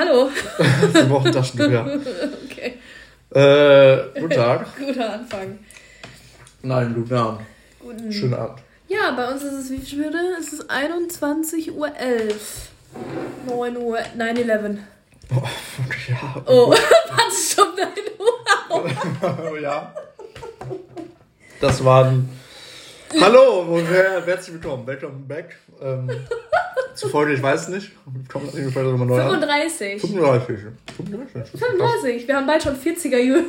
hallo. Wir brauchen Taschentuch, ja. Okay. Äh, guten Tag. Guter Anfang. Nein, guten Abend. Guten. Schönen Abend. Ja, bei uns ist es wie viel Uhr? Es ist 21.11 Uhr. 9 Uhr, 9-11. Oh, ja. Oh, was schon 9 Uhr? Oh, ja. Das waren. Hallo und her- herzlich willkommen. Welcome back. Ähm, Folge, ich weiß nicht. Kommt auf jeden Fall nochmal neu an. 35. 35. 35. 35. Wir haben bald schon 40er Jahre.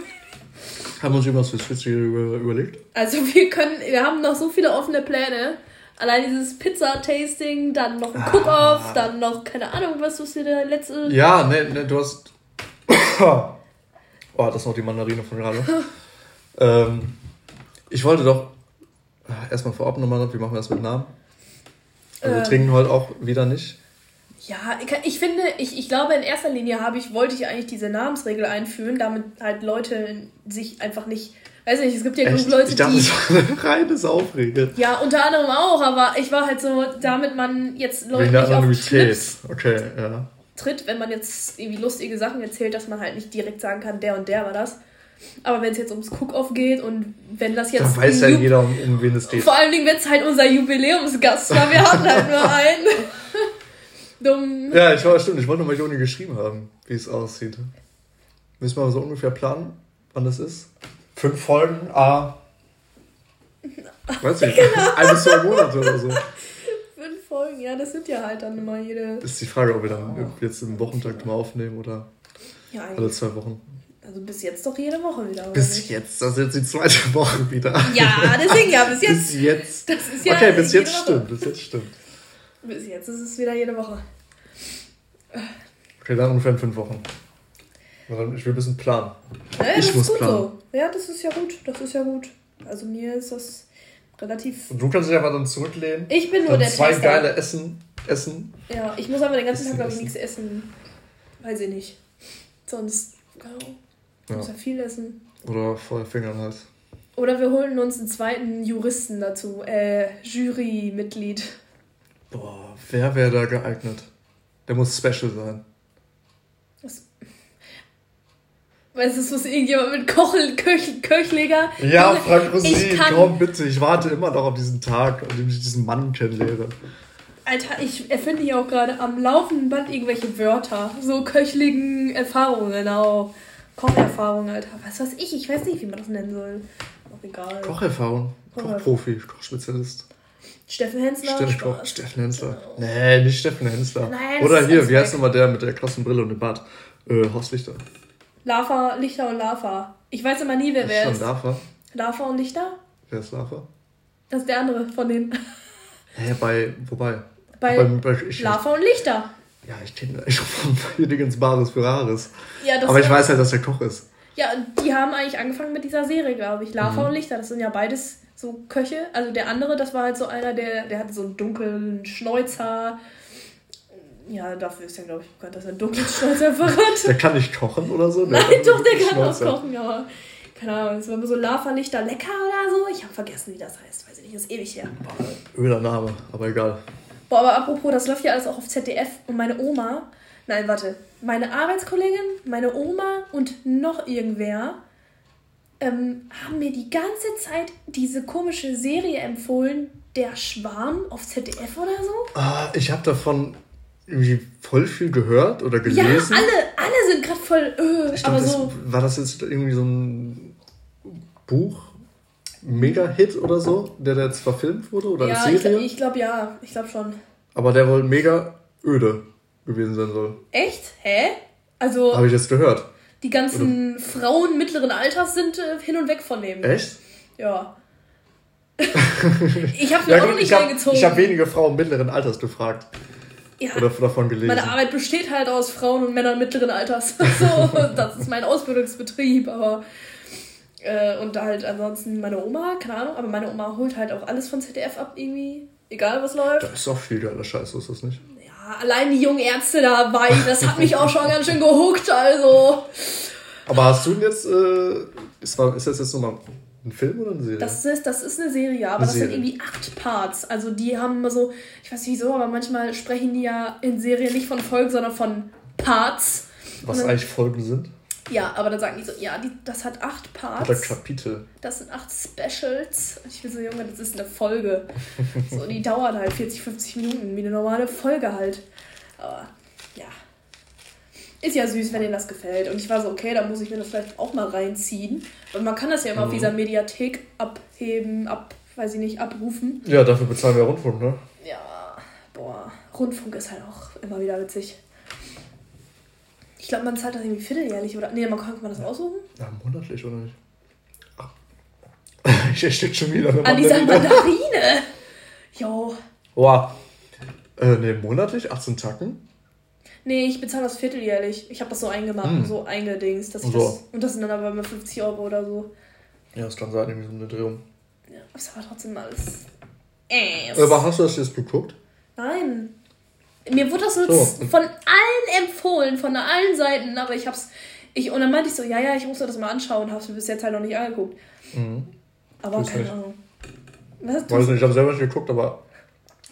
Haben wir uns irgendwas fürs 40 über, überlegt? Also wir können, wir haben noch so viele offene Pläne. Allein dieses Pizza-Tasting, dann noch ein Cook-Off, dann noch, keine Ahnung, was was wir der letzte... Ja, ne, ne, du hast. oh, das ist noch die Mandarine von gerade. ähm, ich wollte doch erstmal vorab nochmal, wie machen wir das mit Namen? Also wir Ähm. trinken heute auch wieder nicht. Ja, ich, ich finde, ich, ich glaube, in erster Linie habe ich, wollte ich eigentlich diese Namensregel einführen, damit halt Leute sich einfach nicht, weiß nicht, es gibt ja genug? Leute, ich dachte, die... das war eine reine Saufregel. Ja, unter anderem auch, aber ich war halt so, damit man jetzt Leute nicht auf. Schlips Okay, ja. tritt, wenn man jetzt irgendwie lustige Sachen erzählt, dass man halt nicht direkt sagen kann, der und der war das. Aber wenn es jetzt ums Cook-Off geht und wenn das jetzt... Da weiß ja jeder, um, um wen es geht. Vor allen Dingen, wenn es halt unser Jubiläumsgast war. Wir hatten halt nur einen. Dumm. Ja, ich war stimmt. Ich wollte mal Joni geschrieben haben, wie es aussieht. Müssen wir so ungefähr planen, wann das ist? Fünf Folgen, A. Weiß nicht, ein bis zwei Monate oder so. Fünf Folgen, ja, das sind ja halt dann immer jede. Das ist die Frage, ob wir dann jetzt im Wochentakt mal aufnehmen oder Ja, alle zwei Wochen. Also bis jetzt doch jede Woche wieder. oder Bis nicht? jetzt, das ist jetzt die zweite Woche wieder. Ja, deswegen ja, bis jetzt. Bis jetzt. Das ist ja Okay, bis jetzt stimmt, bis jetzt stimmt. Bis jetzt ist es wieder jede Woche. Okay, dann ungefähr in fünf Wochen. Ich will ein bisschen planen. Ja, Ich das muss ist gut planen. so. Ja, das ist ja gut. Das ist ja gut. Also mir ist das relativ. Und du kannst dich einfach dann zurücklehnen. Ich bin nur der zwei Tester. geile Essen. Essen. Ja, ich muss aber den ganzen Tag, glaube ich, nichts essen. Weiß ich nicht. Sonst. Genau. Ja. muss ja viel essen. Oder Feuer Finger im Hals. Oder wir holen uns einen zweiten Juristen dazu. Äh, Jurymitglied. Boah, wer wäre da geeignet? Der muss special sein. Das. Weißt du, es muss irgendjemand mit Kochel, Köch, Köchleger. Ja, Frank Rosin, komm bitte. Ich warte immer noch auf diesen Tag, an dem ich diesen Mann kennenlerne. Alter, ich erfinde hier auch gerade am laufenden Band irgendwelche Wörter. So köchligen Erfahrungen auch. Kocherfahrungen, Alter. Was weiß ich? Ich weiß nicht, wie man das nennen soll. Auch egal. Kocherfahrung. Kocherfahrung. Kochprofi, Kochspezialist. Steffen Hensler. Steffen, Steffen Hensler. Nee, nicht Steffen Hensler. Nein, Oder hier, wie heißt nochmal der mit der krassen Brille und dem Bart? Äh, Horst Lichter. Lava, Lichter und Lava. Ich weiß immer nie, wer Ist wer schon ist. Lava? Lava und Lichter? Wer ist Lava? Das ist der andere von denen. Hä, bei, wobei? Bei Bei- bei- ich- Lava und Lichter. Ja, ich kenne ich von Hiddingens Bares für Rares. Ja, das Aber ich weiß halt, dass der Koch ist. Ja, die haben eigentlich angefangen mit dieser Serie, glaube ich. Lava Mhm. und Lichter, das sind ja beides so Köche. Also der andere, das war halt so einer, der, der hatte so einen dunklen Schnäuzer. Ja, dafür ist er, glaube ich, bekannt, dass er einen dunklen Schnäuzer hat. Der kann nicht kochen oder so? Der Nein, doch, der kann auch Schnäuzer. kochen, aber keine Ahnung, es war immer so Lava-Lichter lecker oder so. Ich habe vergessen, wie das heißt. Weiß ich nicht, ist ewig her. Öder Name, aber egal. Boah, aber apropos, das läuft ja alles auch auf ZDF und meine Oma, nein, warte, meine Arbeitskollegin, meine Oma und noch irgendwer ähm, haben mir die ganze Zeit diese komische Serie empfohlen, Der Schwarm auf ZDF oder so. Ah, ich habe davon irgendwie voll viel gehört oder gelesen. Ja, alle, alle sind gerade voll, äh, Ich aber glaube, so. das, war das jetzt irgendwie so ein Buch? Mega-Hit oder so, der da jetzt verfilmt wurde oder Ja, ich, Serie? ich glaube ja, ich glaube schon. aber der wohl mega öde gewesen sein soll. Echt? Hä? Also, Habe ich jetzt gehört. die ganzen Frauen mittleren Alters sind äh, hin und weg von dem. Echt? Ja. ich habe mir Ja, auch gut, nicht ich habe reingezogen. hab wenige Frauen mittleren Alters gefragt ja, oder davon gelesen. meine Arbeit besteht halt aus Frauen und Männern mittleren Alters. so, das ist mein Ausbildungsbetrieb, aber. Äh, und halt ansonsten meine Oma, keine Ahnung, aber meine Oma holt halt auch alles von ZDF ab, irgendwie. Egal was läuft. Da ist auch viel geiler Scheiß, ist das nicht? Ja, allein die jungen Ärzte dabei, das hat mich auch schon ganz schön gehuckt, also. Aber hast du denn jetzt, äh, ist, war, ist das jetzt nochmal ein Film oder eine Serie? Das ist, das ist eine Serie, aber Eine das sind Serie. irgendwie acht Parts. Also die haben immer so, ich weiß nicht wieso, aber manchmal sprechen die ja in Serien nicht von Folgen, sondern von Parts. Was dann- eigentlich Folgen sind. Ja, aber dann sagen die so, ja, die, das hat acht Parts. Oder Kapitel. Das sind acht Specials. Und ich bin so, Junge, das ist eine Folge. So, die dauert halt 40, 50 Minuten, wie eine normale Folge halt. Aber ja. Ist ja süß, wenn dir das gefällt. Und ich war so, okay, dann muss ich mir das vielleicht auch mal reinziehen. Und man kann das ja immer auf Mhm. dieser Mediathek abheben, ab, weiß ich nicht, abrufen. Ja, dafür bezahlen wir Rundfunk, ne? Ja, boah, Rundfunk ist halt auch immer wieder witzig. Ich glaube, man zahlt das irgendwie vierteljährlich oder. Nee, man kann man das aussuchen? Ja, monatlich, oder nicht? Ach. Hier steht schon wieder eine An dieser Mandarine. Jo. Boah. Äh, ne, monatlich? 18 Tacken? Nee, ich bezahle das vierteljährlich. Ich habe das so eingemacht Hm. so eingedingst. Dass ich So. das, und das sind dann aber immer 50 Euro oder so. Ja, das kann sein, irgendwie so eine Drehung. Ja, ist aber trotzdem alles. Äh, Aber hast du das jetzt geguckt? Nein. Mir wurde das so, So. von allen empfohlen, von allen Seiten, aber ich hab's. Ich, und dann meinte ich so, ja, ja, ich muss mir das mal anschauen, hab's mir bis jetzt halt noch nicht angeguckt. Mhm. Aber Tu's keine nicht. Ahnung. Was? Weiß nicht, ich habe selber nicht geguckt, aber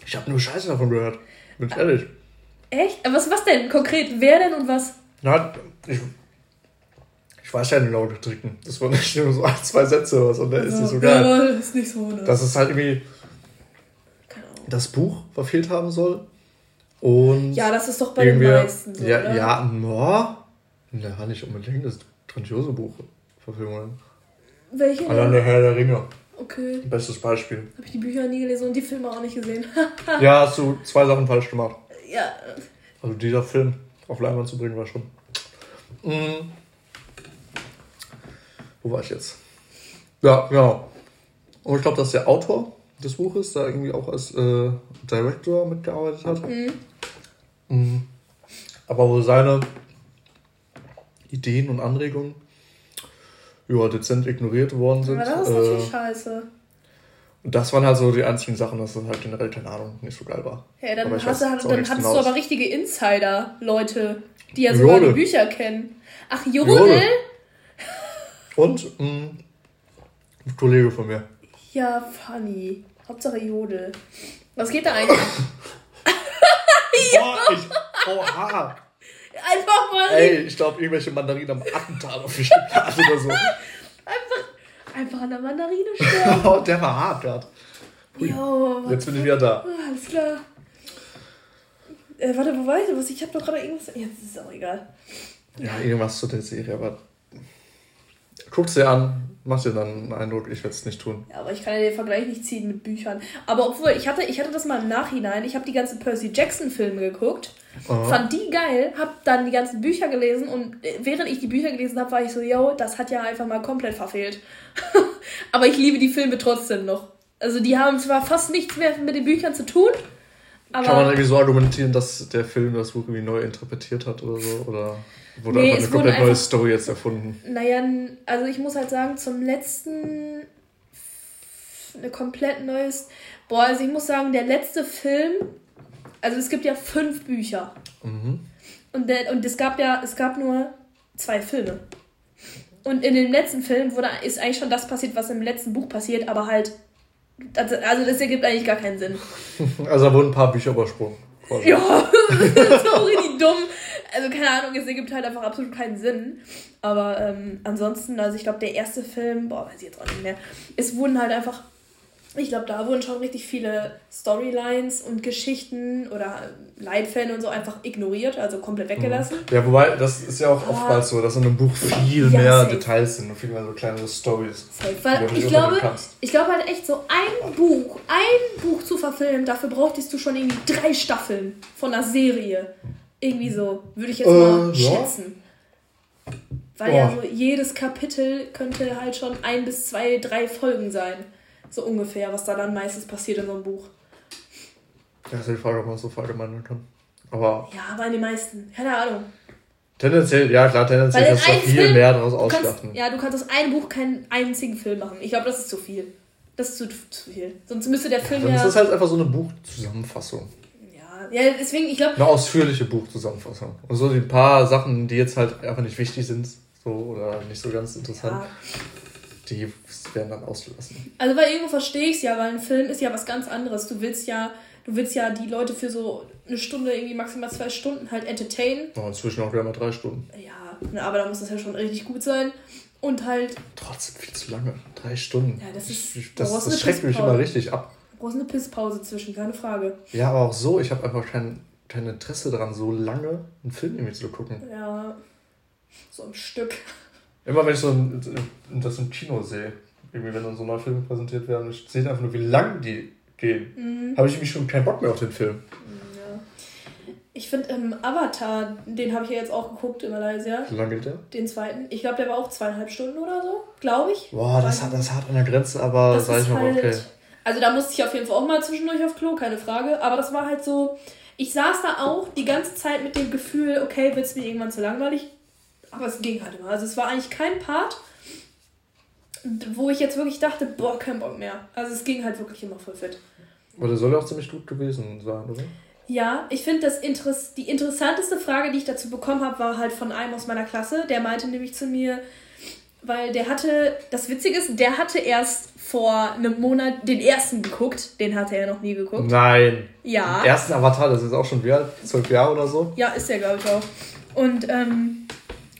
ich habe nur Scheiße davon gehört. Bin ich ehrlich. Echt? Aber Was, was denn konkret? Wer denn und was? Na, ich, ich weiß ja die laute Tricken. Das waren nicht nur so ein, zwei Sätze oder was und der ist nicht so geil. Ja, ist nicht so, ne? Dass es halt irgendwie Keine Ahnung. das Buch verfehlt haben soll. Und Ja, das ist doch bei den meisten so, ja, oder? ja, no. Ja, nicht unbedingt. Das ist grandiose Buch. Verfilmungen. Welche? Allein der Herr der Ringe. Okay. Bestes Beispiel. Habe ich die Bücher nie gelesen und die Filme auch nicht gesehen. Ja, hast du zwei Sachen falsch gemacht. ja. Also dieser Film auf Leinwand zu bringen war schon. Mhm. Wo war ich jetzt? Ja, genau. Und ich glaube, dass der Autor des Buches da irgendwie auch als äh, Director mitgearbeitet hat. Mhm. Mhm. Aber wo seine Ideen und Anregungen ja, dezent ignoriert worden sind. Aber das ist äh, natürlich scheiße. und das waren halt so die einzigen Sachen, dass das halt generell, keine Ahnung, nicht so geil war. Ja, dann, hast du, weiß halt- dann hattest du genaues. aber richtige Insider-Leute, die ja sogar Jodel. die Bücher kennen. Ach, Jodel? Jodel. Und mh, ein Kollege von mir. Ja, funny. Hauptsache Jodel. Was geht da eigentlich? Oh, ich, oha. Einfach mal Ey, ich glaube, irgendwelche Mandarinen am Attentat auf mich geplant oder so. einfach an der Mandarine sterben. Oh, der war hart. Jo, was- Jetzt bin ich wieder da. Ah, alles klar. Äh, warte, wo war ich denn? Was? Ich hab doch gerade irgendwas. Jetzt ist es auch egal. Ja, irgendwas zu der Serie, aber guck's dir an, mach dir dann einen Eindruck, ich werde es nicht tun. Ja, aber ich kann ja den Vergleich nicht ziehen mit Büchern. Aber obwohl, ich hatte, ich hatte das mal im Nachhinein. Ich habe die ganzen Percy Jackson-Filme geguckt. Aha. Fand die geil, hab dann die ganzen Bücher gelesen und äh, während ich die Bücher gelesen habe, war ich so, yo, das hat ja einfach mal komplett verfehlt. aber ich liebe die Filme trotzdem noch. Also die haben zwar fast nichts mehr mit den Büchern zu tun, Kann man aber irgendwie so argumentieren, dass der Film das Buch irgendwie neu interpretiert hat oder so? Oder wurde Nee, einfach eine komplett neue einfach- Story jetzt erfunden? naja, also ich muss halt sagen, zum letzten eine komplett neues. Boah, also ich muss sagen, der letzte Film, also es gibt ja fünf Bücher. Mhm. Und, der, und es gab ja, es gab nur zwei Filme. Und in dem letzten Film wurde, ist eigentlich schon das passiert, was im letzten Buch passiert, aber halt. Also, also das ergibt eigentlich gar keinen Sinn. Also da wurden ein paar Bücher übersprungen. Ja, das ist so richtig dumm. Also keine Ahnung, es ergibt halt einfach absolut keinen Sinn. Aber ähm, ansonsten, also ich glaube, der erste Film, boah, weiß ich jetzt auch nicht mehr. Es wurden halt einfach, ich glaube, da wurden schon richtig viele Storylines und Geschichten oder Leitfäden und so einfach ignoriert, also komplett weggelassen. Ja, wobei, das ist ja auch oftmals so, dass in einem Buch viel Ja, mehr safe. Details sind und viel mehr so kleine Stories. Safe. die Weil ich glaube, ich glaube halt echt so ein Buch, ein Buch zu verfilmen, dafür brauchtest du schon irgendwie drei Staffeln von einer Serie. Irgendwie so, würde ich jetzt Äh, mal ja. schätzen. Weil ja Boah. so jedes Kapitel könnte halt schon ein bis zwei, drei Folgen sein. So ungefähr, was da dann meistens passiert in so einem Buch. Ja, ist die Frage, ob man das so verallgemeinern kann. Aber Ja, aber in den meisten. Keine Ahnung. tendenziell, ja klar, tendenziell kannst du viel Film- mehr daraus ausschlachten. ja, du kannst aus einem Buch keinen einzigen Film machen. Ich glaube, das ist zu viel. Das ist zu, zu viel. Sonst müsste der Film Dann ja. ist das halt einfach so eine Buchzusammenfassung. ja, ja, deswegen, ich glaube, Eine ausführliche Buchzusammenfassung. Und so die paar Sachen, die jetzt halt einfach nicht wichtig sind, so oder nicht so ganz interessant, ja, die werden dann ausgelassen. Also weil irgendwo verstehe ich es ja, weil ein Film ist ja was ganz anderes. Du willst ja, du willst ja die Leute für so eine Stunde, irgendwie maximal zwei Stunden halt entertainen. Oh, inzwischen auch wieder mal drei Stunden. Ja, ne, aber da muss das ja schon richtig gut sein. Und halt, Trotzdem viel zu lange. Drei Stunden. Ja, das ist- Das, das eine schreckt mich immer richtig ab. du brauchst eine Pisspause zwischen, keine Frage. Ja, aber auch so, ich habe einfach kein, kein Interesse daran, so lange einen Film irgendwie zu gucken. Ja, so ein Stück. Immer wenn ich so ein, das im Kino sehe, irgendwie wenn dann so neue Filme präsentiert werden, ich sehe einfach nur, wie lang die gehen, Mhm. habe ich irgendwie schon keinen Bock mehr auf den Film. Ja. Ich finde ähm, Avatar, den habe ich ja jetzt auch geguckt in Malaysia, Wie lange geht der? den zweiten. Ich glaube, der war auch zweieinhalb Stunden oder so, glaube ich. Boah, das hat, das hat an der Grenze, aber Das sag ich mal, halt, okay. Also da musste ich auf jeden Fall auch mal zwischendurch auf Klo, keine Frage. Aber das war halt so, ich saß da auch die ganze Zeit mit dem Gefühl, okay, wird es mir irgendwann zu langweilig? Aber es ging halt immer. Also es war eigentlich kein Part, wo ich jetzt wirklich dachte, boah, kein Bock mehr. Also es ging halt wirklich immer voll fit. Aber der soll auch ziemlich gut gewesen sein, oder? Ja, ich finde, Interess die interessanteste Frage, die ich dazu bekommen habe, war halt von einem aus meiner Klasse. Der meinte nämlich zu mir, weil der hatte, das Witzige ist, der hatte erst vor einem Monat den ersten geguckt. Den hatte er noch nie geguckt. Nein. Ja. Den ersten Avatar, das ist auch schon wie alt? Zwölf Jahre oder so? Ja, ist der, glaube ich, auch. Und, ähm,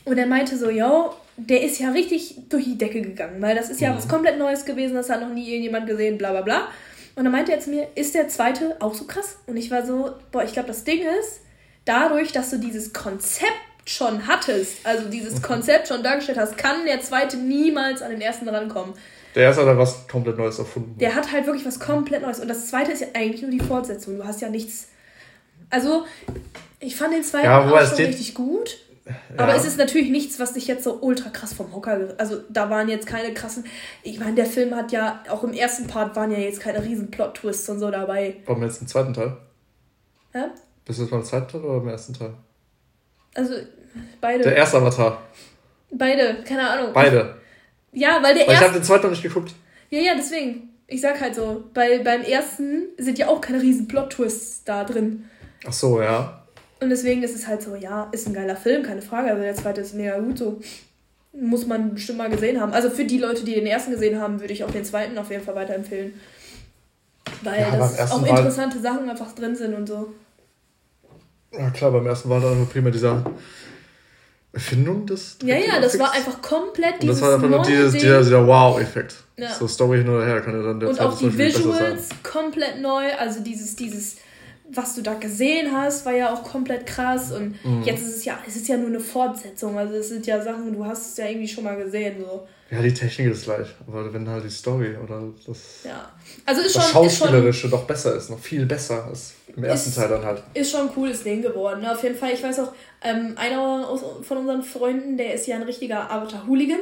und er meinte so, yo, der ist ja richtig durch die Decke gegangen, weil das ist ja was komplett Neues gewesen, das hat noch nie irgendjemand gesehen, bla bla bla. Und dann meinte er zu mir, ist der zweite auch so krass? Und ich war so, boah, ich glaube, das Ding ist, dadurch, dass du dieses Konzept schon hattest, also dieses Konzept schon dargestellt hast, kann der zweite niemals an den ersten rankommen. Der erste hat da was komplett Neues erfunden. Der hat halt wirklich was komplett Neues. Und das zweite ist ja eigentlich nur die Fortsetzung. Du hast ja nichts. Also, ich fand den zweiten Ja, auch schon richtig gut. Ja. Aber es ist natürlich nichts, was dich jetzt so ultra krass vom Hocker. Also, da waren jetzt keine krassen. Ich meine, der Film hat ja, auch im ersten Part waren ja jetzt keine riesen Plot-Twists und so dabei. Warum jetzt im zweiten Teil? Ja? Bist du jetzt beim zweiten Teil oder beim ersten Teil? Also, beide. Der erste Avatar. beide, keine Ahnung. Beide. Ja, weil der Weil ich habe erste. den zweiten noch nicht geguckt. Ja, ja, deswegen. Ich sag halt so, bei, beim ersten sind ja auch keine riesen Plot-Twists da drin. Ach so, ja. Und deswegen ist es halt so, ja, ist ein geiler Film, keine Frage. Also der zweite ist mega gut so. Muss man bestimmt mal gesehen haben. Also für die Leute, die den ersten gesehen haben, würde ich auch den zweiten auf jeden Fall weiterempfehlen. Weil Ja, das auch war- interessante Sachen einfach drin sind und so. Ja klar, beim ersten war dann nur prima dieser Erfindung des. Ja, ja, das war einfach komplett Und dieses das war einfach nur dieses, dieser, dieser Wow-Effekt. Ja. So Story hin oder her kann ja dann der und auch die Visuals komplett neu. Also dieses, dieses, was du da gesehen hast, war ja auch komplett krass. Und Mhm. jetzt ist es ja, es ist ja nur eine Fortsetzung. Also es sind ja Sachen, du hast es ja irgendwie schon mal gesehen. So. Ja, die Technik ist gleich. Aber wenn halt die Story oder das, Ja. Also ist das schon, ist schon Schauspielerische doch besser ist, noch viel besser als im ersten Ist- Teil dann halt. ist schon ein cooles Ding geworden. Ne? Auf jeden Fall, ich weiß auch, ähm, einer aus, von unseren Freunden, der ist ja ein richtiger Avatar-Hooligan.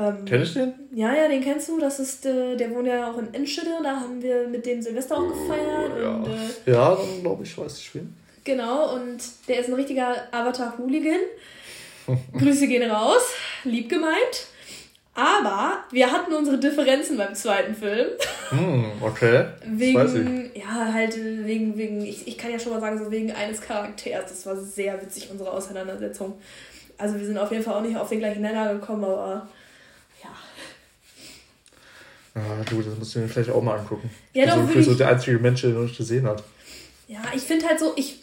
Ähm, Kenn ich den? ja, ja, den kennst du. Das ist, äh, der wohnt ja auch in Enschede. Da haben wir mit dem Silvester auch gefeiert. ja. Und, äh, Ja, dann glaube ich, weiß ich wen. genau, und der ist ein richtiger Avatar-Hooligan. Grüße gehen raus. Lieb gemeint. Aber wir hatten unsere Differenzen beim zweiten Film. Hm, okay. Das weiß ich. Wegen, ja, halt äh, wegen, wegen, ich, ich kann ja schon mal sagen, so wegen eines Charakters. Das war sehr witzig, unsere Auseinandersetzung. Also wir sind auf jeden Fall auch nicht auf den gleichen Nenner gekommen, aber. Ah, du, das musst du mir vielleicht auch mal angucken. Ja, also, doch, für würde so ich, der einzige Mensch, der noch nicht gesehen hat. ja, ich finde halt so, ich,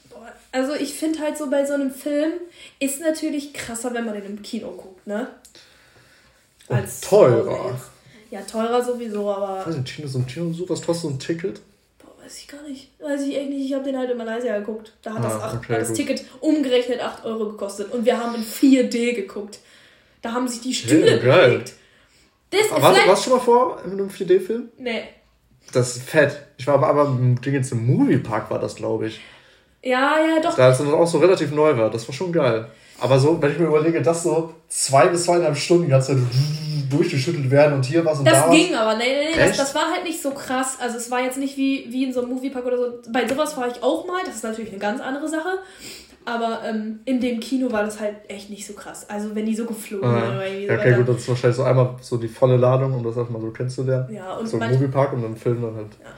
also ich finde halt so bei so einem Film ist natürlich krasser, wenn man den im Kino guckt, ne? Und teurer. zu Hause jetzt. Ja, teurer sowieso, aber Ich weiß nicht, Kino, so ein Kino, so was kostet so ein Ticket? Boah, weiß ich gar nicht. Weiß ich echt nicht. Ich habe den halt in Malaysia geguckt. Da hat Ah, das, acht, okay, hat das gut. Ticket umgerechnet 8 Euro gekostet. Und wir haben in 4D geguckt. Da haben sich die Stühle geil. bewegt. Das Aber warst, warst du schon mal vor in einem 4D-Film? Nee. Das ist fett. Ich war aber, aber im Ding jetzt im Moviepark war das, glaube ich. Ja, ja, doch. Da es dann auch so relativ neu war. Das war schon geil. Aber so, wenn ich mir überlege, dass so zwei bis zweieinhalb Stunden die ganze Zeit durchgeschüttelt werden und hier was und da Das was. ging aber, nee, nee, nee, das, das war halt nicht so krass. Also es war jetzt nicht wie, wie in so einem Moviepark oder so. Bei sowas war ich auch mal, das ist natürlich eine ganz andere Sache. Aber ähm, in dem Kino war das halt echt nicht so krass. Also wenn die so geflogen Ah, oder irgendwie ja, okay, gut, das ist wahrscheinlich so einmal so die volle Ladung, um das erstmal so kennenzulernen. Ja, und So im manch, Moviepark und dann Film dann halt ein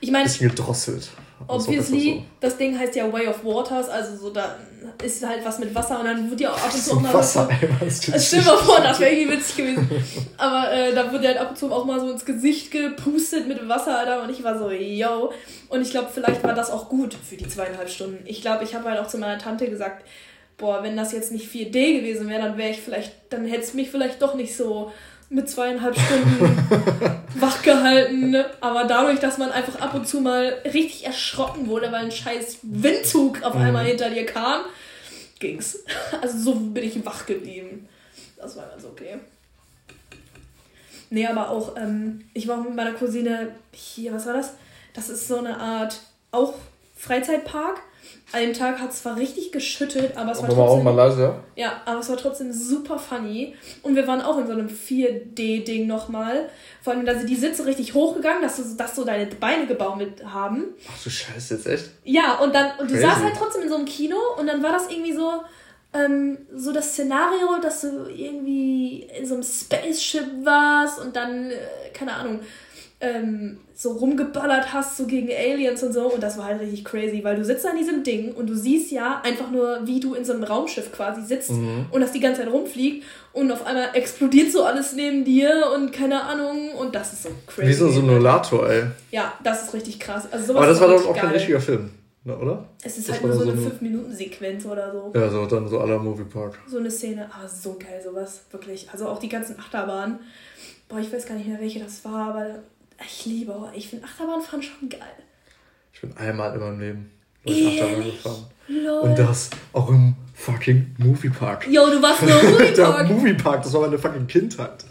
ich meine, bisschen gedrosselt. Obviously, das Ding heißt ja Way of Waters, also so da ist halt was mit Wasser und dann wird ja auch ab und zu auch mal Wasser, so, Stell dir mal vor, das wäre irgendwie witzig gewesen. Aber äh, da wird ja halt ab und zu auch mal so ins Gesicht gepustet mit Wasser, Alter, und ich war so, yo. Und ich glaube, vielleicht war das auch gut für die zweieinhalb Stunden. Ich glaube, ich habe halt auch zu meiner Tante gesagt, boah, wenn das jetzt nicht 4D gewesen wäre, dann wäre ich vielleicht, dann hätte es mich vielleicht doch nicht so mit zweieinhalb Stunden wach gehalten. Aber dadurch, dass man einfach ab und zu mal richtig erschrocken wurde, weil ein scheiß Windzug auf mhm. einmal hinter dir kam, ging's. Also so bin ich wach geblieben. Das war ganz okay. Nee, aber auch, ähm, ich war auch mit meiner Cousine hier, was war das? Das ist so eine Art, auch Freizeitpark an dem Tag hat es zwar richtig geschüttet, aber es war trotzdem. Auch Malaysia. Ja, aber es war trotzdem super funny. Und wir waren auch in so einem 4D-Ding nochmal. Vor allem, da sind die Sitze richtig hochgegangen, dass, du, dass so deine Beine gebaumelt haben. Ach du Scheiße, jetzt echt? Ja, und dann, und du Crazy. saßt halt trotzdem in so einem Kino und dann war das irgendwie so, ähm, so das Szenario, dass du irgendwie in so einem Spaceship warst und dann, äh, keine Ahnung, ähm, so rumgeballert hast, so gegen Aliens und so. Und das war halt richtig crazy, weil du sitzt an diesem Ding und du siehst ja einfach nur, wie du in so einem Raumschiff quasi sitzt mhm. und das die ganze Zeit rumfliegt und auf einmal explodiert so alles neben dir und keine Ahnung. Und das ist so crazy. Wie so ein Simulator, ey. Ja, das ist richtig krass. Also Aber das war doch auch kein richtiger Film. Ne, oder? Es ist das halt nur so eine 5-Minuten-Sequenz oder so. Ja, so dann so aller Moviepark. So eine Szene, aber so geil, sowas, wirklich. Also auch die ganzen Achterbahnen. Boah, ich weiß gar nicht mehr, welche das war, aber ich liebe, ich finde Achterbahnfahren schon geil. Ich bin einmal in meinem Leben durch Achterbahn gefahren. Lol. Und das auch im fucking Moviepark. Jo, du warst nur im Moviepark. Der Moviepark, das war meine fucking Kindheit.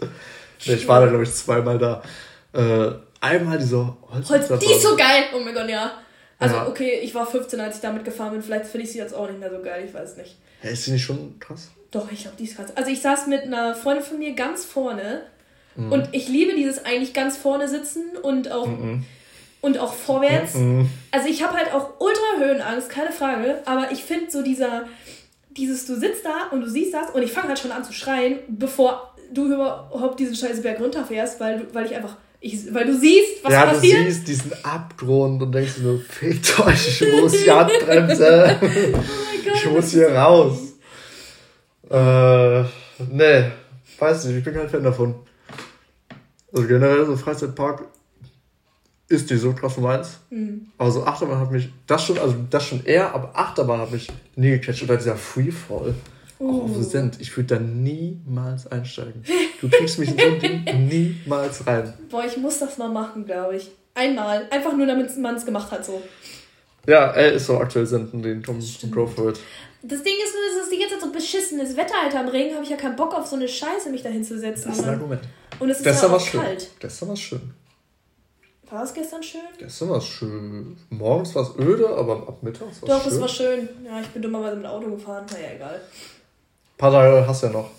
Ich war da, glaube ich, zweimal da. Äh, einmal dieser Holz. Holz die ist so geil. Oh mein Gott, ja. Also, ja. okay, ich war 15, als ich damit gefahren bin. Vielleicht finde ich sie jetzt auch nicht mehr so geil. Ich weiß nicht. Ja, ist sie nicht schon krass? Doch, ich glaube, die ist krass. Also, ich saß mit einer Freundin von mir ganz vorne Mhm. Und ich liebe dieses eigentlich ganz vorne sitzen und auch, mhm. und auch vorwärts. Mhm. Also ich habe halt auch ultra Höhenangst, keine Frage. Aber ich finde so dieser, dieses, du sitzt da und du siehst das und ich fange halt schon an zu schreien, bevor du überhaupt diesen scheiß Berg runterfährst, weil, weil ich einfach ich, weil du siehst, was ja, passiert. Ja, du siehst diesen Abgrund und denkst nur, fickt euch, ich muss die Handbremse. oh Gott, ich muss hier raus. Äh, nee, weiß nicht, ich bin kein Fan davon. Also generell so Freizeitpark ist die so krass meins. Mhm. Also Achterbahn hat mich, das schon, also das schon eher, aber Achterbahn hat mich nie gecatcht. Oder dieser Freefall. Uh. Auch auf Send. Ich würde da niemals einsteigen. Du kriegst mich in so ein Ding niemals rein. Boah, ich muss das mal machen, glaube ich. Einmal. Einfach nur, damit man es gemacht hat, so. Ja, er ist so aktuell senden, den Tom Crowfoot. Das Ding ist nur, es ist die ganze Zeit so beschissenes Wetter halt am Regen, habe ich ja keinen Bock auf so eine Scheiße, mich da hinzusetzen. Das ist ein Argument. Und es ist gestern ja auch kalt. Schön. Gestern war es schön. War es gestern schön? Gestern war es schön. Morgens war es öde, aber ab Mittags war es schön. Doch, es war schön. Ja, ich bin dummerweise mit dem Auto gefahren. Naja, egal. Ein paar Tage hast du ja noch.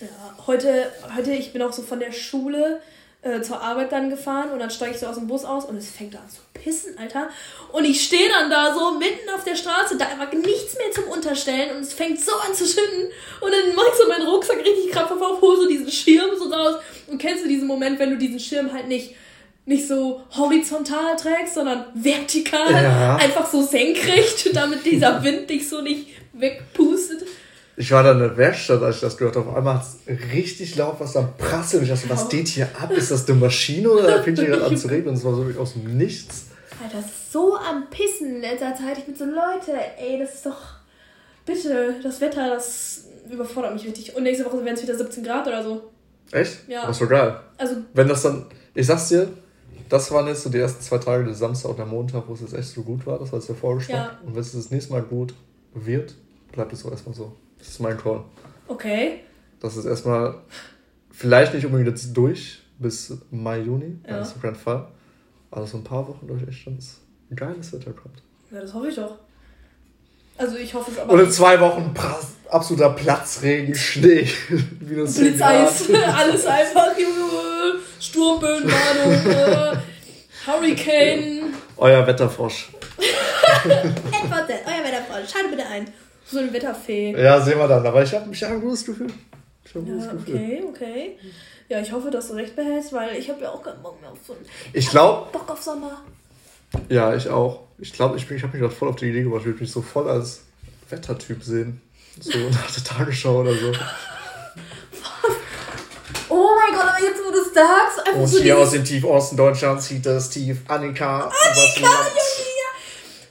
Ja, heute, heute, ich bin auch so von der Schule äh, zur Arbeit dann gefahren und dann steige ich so aus dem Bus aus und es fängt an zu pissen, Alter. Und ich stehe dann da so mitten auf der Straße, da war nichts mehr zum Unterstellen und es fängt so an zu schütten. Und dann mach ich so meinen Rucksack richtig krampfhaft auf, hole so diesen Schirm so raus. Und kennst du diesen Moment, wenn du diesen Schirm halt nicht nicht so horizontal trägst, sondern vertikal, ja. einfach so senkrecht, damit dieser Wind dich so nicht wegpustet. Ich war da in der Werkstatt, als ich das gehört habe. Auf einmal hat es richtig laut was am Prasseln. Ich dachte, was geht hier ab? Ist das eine Maschine oder fängt hier gerade an zu regnen? Und es war so aus dem Nichts. Alter, so am Pissen in letzter Zeit. Ich bin so, Leute, ey, das ist doch. Bitte, das Wetter, das überfordert mich richtig. Und nächste Woche werden es wieder 17 Grad oder so. Echt? Ja. Das war geil. Also. Wenn das dann. Ich sag's dir, das waren jetzt so die ersten zwei Tage, der Samstag und der Montag, wo es jetzt echt so gut war. Das war jetzt der Vorgeschmack. Ja. Und wenn es das nächste Mal gut wird, bleibt es auch erstmal so. Das ist mein Call. Okay. Das ist erstmal vielleicht nicht unbedingt jetzt durch bis Mai, Juni. Ja. Das ist auf keinen Fall. Aber so ein paar Wochen durch echt schon geiles Wetter kommt. Ja, das hoffe ich doch. Also ich hoffe es aber. Und in zwei Wochen absoluter Platzregen, Schnee, minus Blitzeis, alles einfach, Sturmböenwarnung, äh, Hurricane. Euer Wetterfrosch. Edward, euer Wetterfrosch, schalte bitte ein. So eine Wetterfee. Ja, sehen wir dann. Aber ich habe ich hab ein gutes Gefühl. Ich habe ein ja, gutes Gefühl. Okay, okay. Ja, ich hoffe, dass du recht behältst, weil ich habe ja auch keinen Bock mehr auf so einen. Ich glaube. Bock auf Sommer. Ja, ich auch. Ich glaube, ich, ich habe mich gerade voll auf die Idee gebracht. Ich würde mich so voll als Wettertyp sehen. So nach der Tagesschau oder so. Oh mein Gott, aber jetzt, wo du es sagst, einfach Und so hier aus dem Tiefosten Deutschlands sieht das Tief Annika. Annika, ja, ja.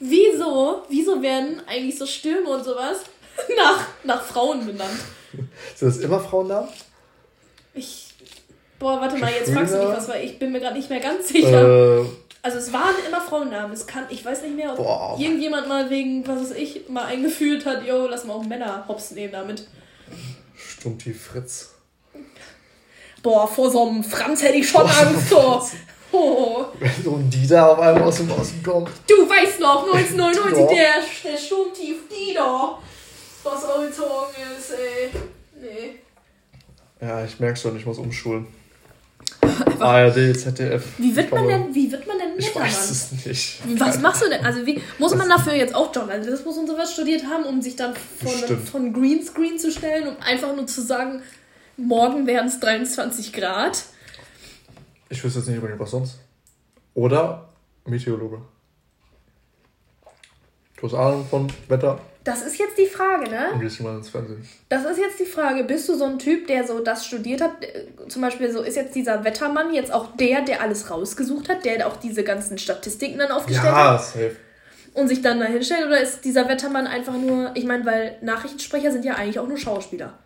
Wieso, wieso werden eigentlich so Stürme und sowas nach, nach Frauen benannt? Sind das immer Frauennamen? Ich. Boah, warte mal, jetzt fragst du mich was, weil ich bin mir gerade nicht mehr ganz sicher. Äh, also es waren immer Frauennamen. Es kann, ich weiß nicht mehr, ob boah. irgendjemand mal wegen, was weiß ich, mal eingeführt hat, yo, lass mal auch Männer hops nehmen damit. Stummti Fritz. Boah, vor so einem Franz hätte ich schon boah, Angst vor. Oh. Wenn so ein Dieter auf einmal aus dem Osten kommt. Du weißt noch, 1999, der, der Sturmtief Dieter, was gezogen ist, ey. Nee. Ja, ich merke schon, ich muss umschulen. ARD, ZDF. Wie wird man denn, wie wird man denn Ich weiß es nicht. Was machst du denn? Also wie, muss man dafür jetzt auch Journalismus und sowas studiert haben, um sich dann von, von Greenscreen zu stellen, um einfach nur zu sagen, morgen wären es 23 Grad? Ich wüsste jetzt nicht unbedingt was sonst. Oder Meteorologe. Du hast Ahnung von Wetter? Das ist jetzt die Frage, ne? Und gehst du mal ins Fernsehen. Das ist jetzt die Frage. Bist du so ein Typ, der so das studiert hat? Zum Beispiel so ist jetzt dieser Wettermann jetzt auch der, der alles rausgesucht hat, der auch diese ganzen Statistiken dann aufgestellt ja, hat? Ja, safe. Und sich dann da hinstellt? Oder ist dieser Wettermann einfach nur, ich meine, weil Nachrichtensprecher sind ja eigentlich auch nur Schauspieler.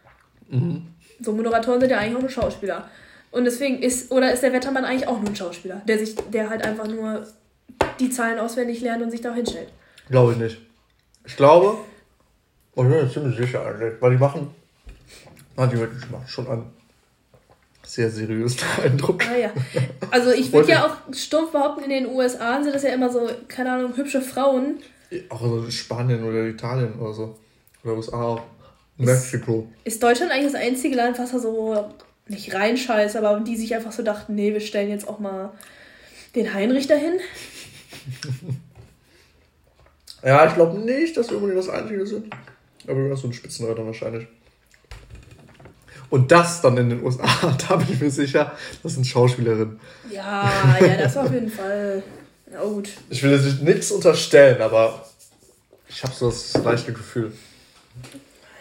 Mhm. So Moderatoren sind ja eigentlich auch nur Schauspieler. Und deswegen ist, oder ist der Wettermann eigentlich auch nur ein Schauspieler, der sich, der halt einfach nur die Zahlen auswendig lernt und sich da hinstellt? Glaube ich nicht. Ich glaube, oh, ich bin mir ziemlich sicher eigentlich, weil die machen, ah, die machen schon einen sehr seriösen Eindruck. Ah, ja. Also ich würde ja auch stumpf behaupten, in den USA sind das ja immer so, keine Ahnung, hübsche Frauen. Auch in Spanien oder Italien oder so. Oder USA auch. Mexiko. Ist, ist Deutschland eigentlich das einzige Land, was da so nicht reinscheißt, aber die sich einfach so dachten, nee, wir stellen jetzt auch mal den Heinrich dahin? Ja, ich glaube nicht, dass wir unbedingt das Einzige sind. Aber wir sind so ein Spitzenreiter wahrscheinlich. Und das dann in den USA, da bin ich mir sicher, das sind Schauspielerinnen. Ja, ja, das auf jeden Fall. Ja, gut. Ich will jetzt nichts unterstellen, aber ich habe so das leichte Gefühl.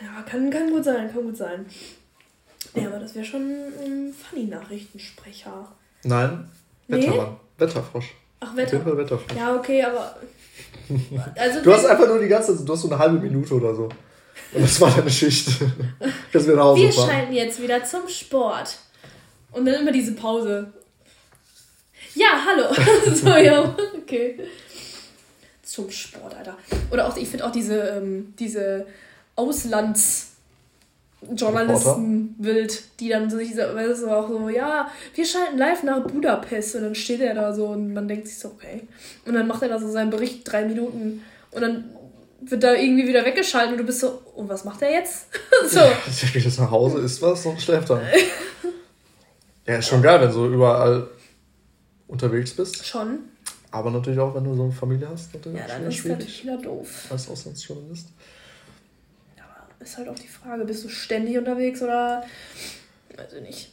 Ja, kann, kann gut sein, kann gut sein. Ja, aber das wäre schon ein Funny-Nachrichtensprecher. Nein, Wettermann. Nee? Wetterfrosch. Ach, Wetter. Wetterfrosch. Ja, okay, aber also du hast einfach nur die ganze Zeit, du hast so eine halbe Minute oder so. Und das war deine Schicht. Dass wir nach Hause Wir fahren. schalten jetzt wieder zum Sport. Und dann immer diese Pause. Ja, hallo. so, ja, okay. Zum Sport, Alter. Oder auch, ich finde auch diese, ähm, diese Auslands- Journalisten wild, die dann sich so, auch so, ja, wir schalten live nach Budapest und dann steht er da so und man denkt sich so, okay. Und dann macht er da so seinen Bericht drei Minuten und dann wird da irgendwie wieder weggeschaltet und du bist so, und was macht er jetzt? so. Ja, der geht jetzt nach Hause, isst was und schläft dann. ja, ist schon geil, wenn du überall unterwegs bist. Schon. Aber natürlich auch, wenn du so eine Familie hast. Ja, dann ist das natürlich wieder doof. Als Auslandsjournalist ist halt auch die Frage, bist du ständig unterwegs oder weiß ich nicht.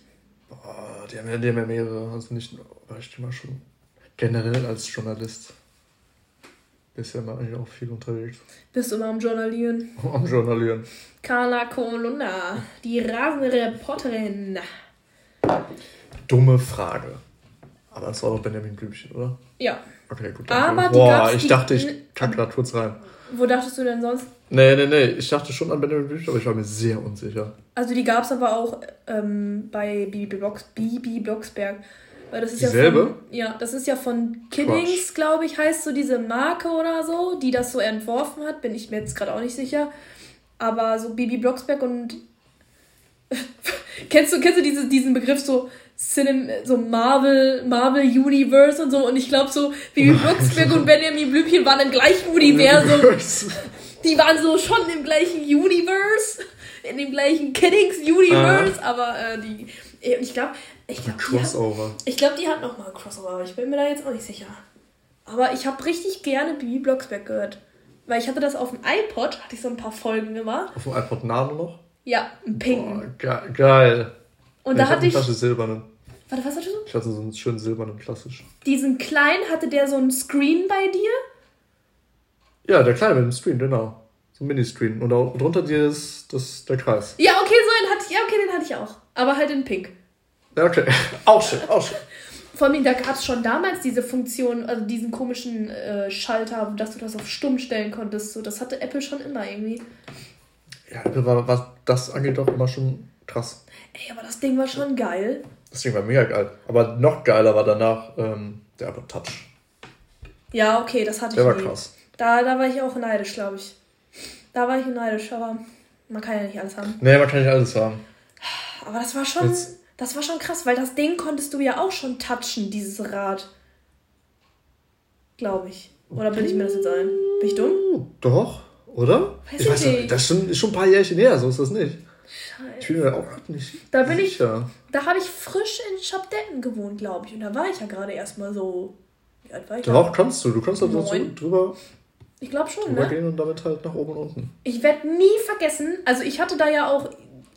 Boah, die haben ja, die haben ja mehrere, also nicht war ich immer schon generell als Journalist. Bist ja immer eigentlich auch viel unterwegs. Bist du immer am Journalieren? Am Journalieren. Carla Colonna, die Rasenreporterin. Dumme Frage. Aber das war doch Benjamin Blümchen, oder? Ja. Okay, gut. Danke. Aber Boah, ich dachte, ich kacke da kurz rein. Wo dachtest du denn sonst? Nee, nee, nee. Ich dachte schon an Benjamin Blümchen, aber ich war mir sehr unsicher. Also die gab es aber auch ähm, bei Bibi, Blocks, Bibi Blocksberg. Weil das ist Dieselbe? Ja, von, ja, das ist ja von Kiddings, glaube ich, heißt so diese Marke oder so, die das so entworfen hat. Bin ich mir jetzt gerade auch nicht sicher. Aber so Bibi Blocksberg und. kennst du, kennst du diese, diesen Begriff so Cinem so Marvel, Marvel Universe und so. Und ich glaube so, Bibi Blocksberg und Benjamin Blümchen waren im gleichen Universum. Die waren so schon im gleichen Universe, in dem gleichen Kiddings Universe, ah. aber äh, die. Ich glaube, ich glaube, Crossover. Hat, ich glaube, die hat noch mal ein Crossover, aber ich bin mir da jetzt auch nicht sicher. Aber ich habe richtig gerne Bibi Blocksberg gehört. Weil ich hatte das auf dem iPod, hatte ich so ein paar Folgen gemacht. Auf dem iPod Nano noch? Ja, ein. Boah, ge geil. Und ja, da hatte ich. Tasche silberne. Warte, was hattest du? Ich hatte so einen schönen silbernen klassisch. Diesen kleinen, hatte der so einen Screen bei dir? Ja, der kleine mit dem Screen, genau. So ein Mini-Screen. Und auch drunter dir ist das, der Kreis. Ja, okay, so einen hatte ich, ja, okay, den hatte ich auch. Aber halt in pink. Ja, okay. auch schön, auch schön. Vor allem, da gab es schon damals diese Funktion, also diesen komischen äh, Schalter, dass du das auf stumm stellen konntest. So, das hatte Apple schon immer irgendwie. Ja, Apple war, was das angeht, auch immer schon krass. Ey, aber das Ding war schon geil. Das Ding war mega geil. Aber noch geiler war danach ähm, der Apple Touch. Ja, okay, das hatte der ich. Der war krass. Da, da war ich auch neidisch, glaube ich. Da war ich neidisch, aber man kann ja nicht alles haben. Nee, man kann nicht alles haben. Aber das war schon. Jetzt das war schon krass, weil das Ding konntest du ja auch schon touchen, dieses Rad. Glaube ich. Oder bin ich mir das jetzt ein? Bin ich dumm? Doch, oder? Weiß ich weiß nicht. Das ist schon, ist schon ein paar Jährchen her, so ist das nicht. Scheiße. Ich bin mir auch nicht Da bin sicher. ich. Da habe ich frisch in Schapdetten gewohnt, glaube ich. Und da war ich ja gerade erstmal so. Wie alt war ich? Doch, kannst du. Du kannst da so drüber. Ich glaube schon. Drüber ne? gehen und damit halt nach oben und unten. Ich werde nie vergessen, also ich hatte da ja auch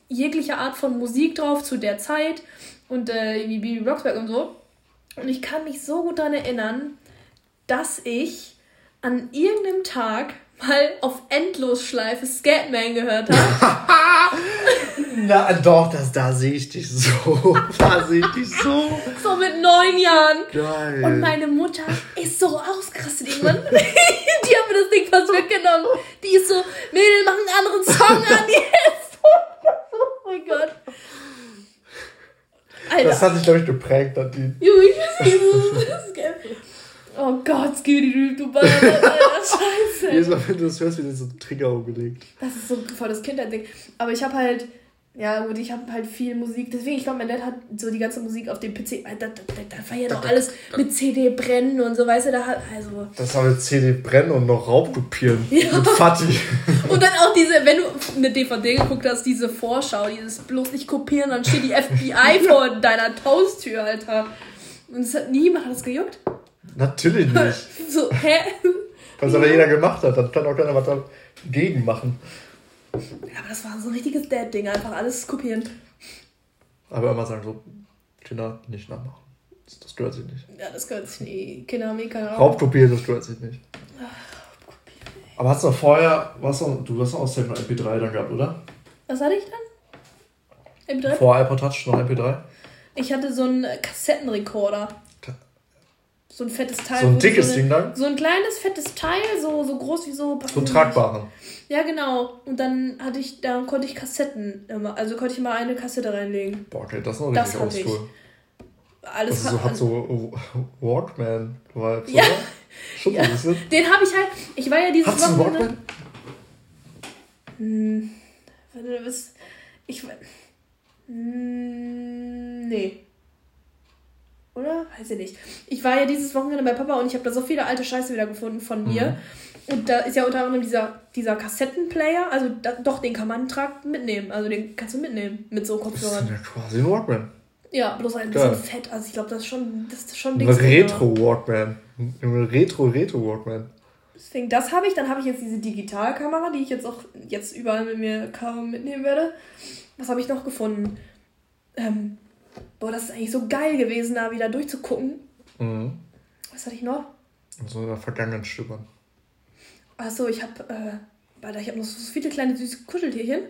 jegliche Art von Musik drauf zu der Zeit und äh, wie Bibi Blocksberg und so. Und ich kann mich so gut daran erinnern, dass ich an irgendeinem Tag mal auf Endlosschleife Scatman gehört habe. Na doch, das, da sehe ich dich so. Da sehe ich dich so. So mit neun Jahren. Geil. Und meine Mutter ist so ausgerastet irgendwann. Die haben mir das Ding fast weggenommen. Die ist so, Mädel, mach einen anderen Song an jetzt. Oh mein Gott. Alter. Das hat sich, glaube ich, geprägt, Nadine. Oh Gott, Skiri, du Alter, Scheiße. Jedes Mal, wenn du das hörst, wird so ein Trigger umgelegt. Das ist so voll das Kindheitsding. Aber ich habe halt ja, gut, ich habe halt viel Musik. Deswegen, ich glaube, mein Dad hat so die ganze Musik auf dem PC. Da, da, da, da war ja doch alles mit CD brennen und so, weißt du, da hat. Also. Das war mit CD brennen und noch Raubkopieren. Ja. Mit Fatih. Und dann auch diese, wenn du eine DVD geguckt hast, diese Vorschau, dieses bloß nicht kopieren, dann steht die FBI vor deiner Toasttür, Alter. Und es hat niemand hat das gejuckt. Natürlich nicht. so, hä? Was aber jeder gemacht hat, dann kann auch keiner was dagegen machen. Aber das war so ein richtiges Dad-Ding, einfach alles kopieren. Aber immer sagen so, Kinder nicht nachmachen. Das, das gehört sich nicht. Ja, das gehört sich nicht. Kinder haben eh keine Ahnung. Raubkopieren, das gehört sich nicht. Aber hast du vorher, was du hast auch safe noch MP3 dann gehabt, oder? Was hatte ich dann? MP3? Vor iPod Touch noch MP3? Ich hatte so einen Kassettenrekorder. So ein fettes Teil. So ein dickes so eine, Ding dann? So ein kleines, fettes Teil, so, so groß wie so. So ein tragbaren. Ja, genau. Und dann hatte ich, da konnte ich Kassetten immer, also konnte ich immer eine Kassette reinlegen. Boah, okay, das ist noch richtig oldschool. Alles also so, hat so Walkman-Vibes, ja. oder? Schon ja. ein bisschen. Den habe ich halt, ich war ja dieses Hast Wochenende... Du Walkman? Hm, warte, bist, ich, hm, nee. Oder? Weiß ich nicht. Ich war ja dieses Wochenende bei Papa und ich habe da so viele alte Scheiße wieder gefunden von mir. Mhm. Und da ist ja unter anderem dieser, dieser Kassettenplayer. Also da, doch, den kann man trag mitnehmen. Also den kannst du mitnehmen mit so Kopfhörern. Das ist ja quasi ein Walkman. Ja, bloß ein bisschen Geil. fett. Also ich glaube, das ist schon, das ist schon Ein Retro-Walkman. Ein Retro-Retro-Walkman. Deswegen, das habe ich. Dann habe ich jetzt diese Digitalkamera, die ich jetzt auch jetzt überall mit mir kaum mitnehmen werde. Was habe ich noch gefunden? Ähm, Boah, das ist eigentlich so geil gewesen, da wieder durchzugucken. Mhm. Was hatte ich noch? So in der vergangenen Stimme. Achso, ich habe äh, ich hab noch so viele kleine süße Kuscheltierchen.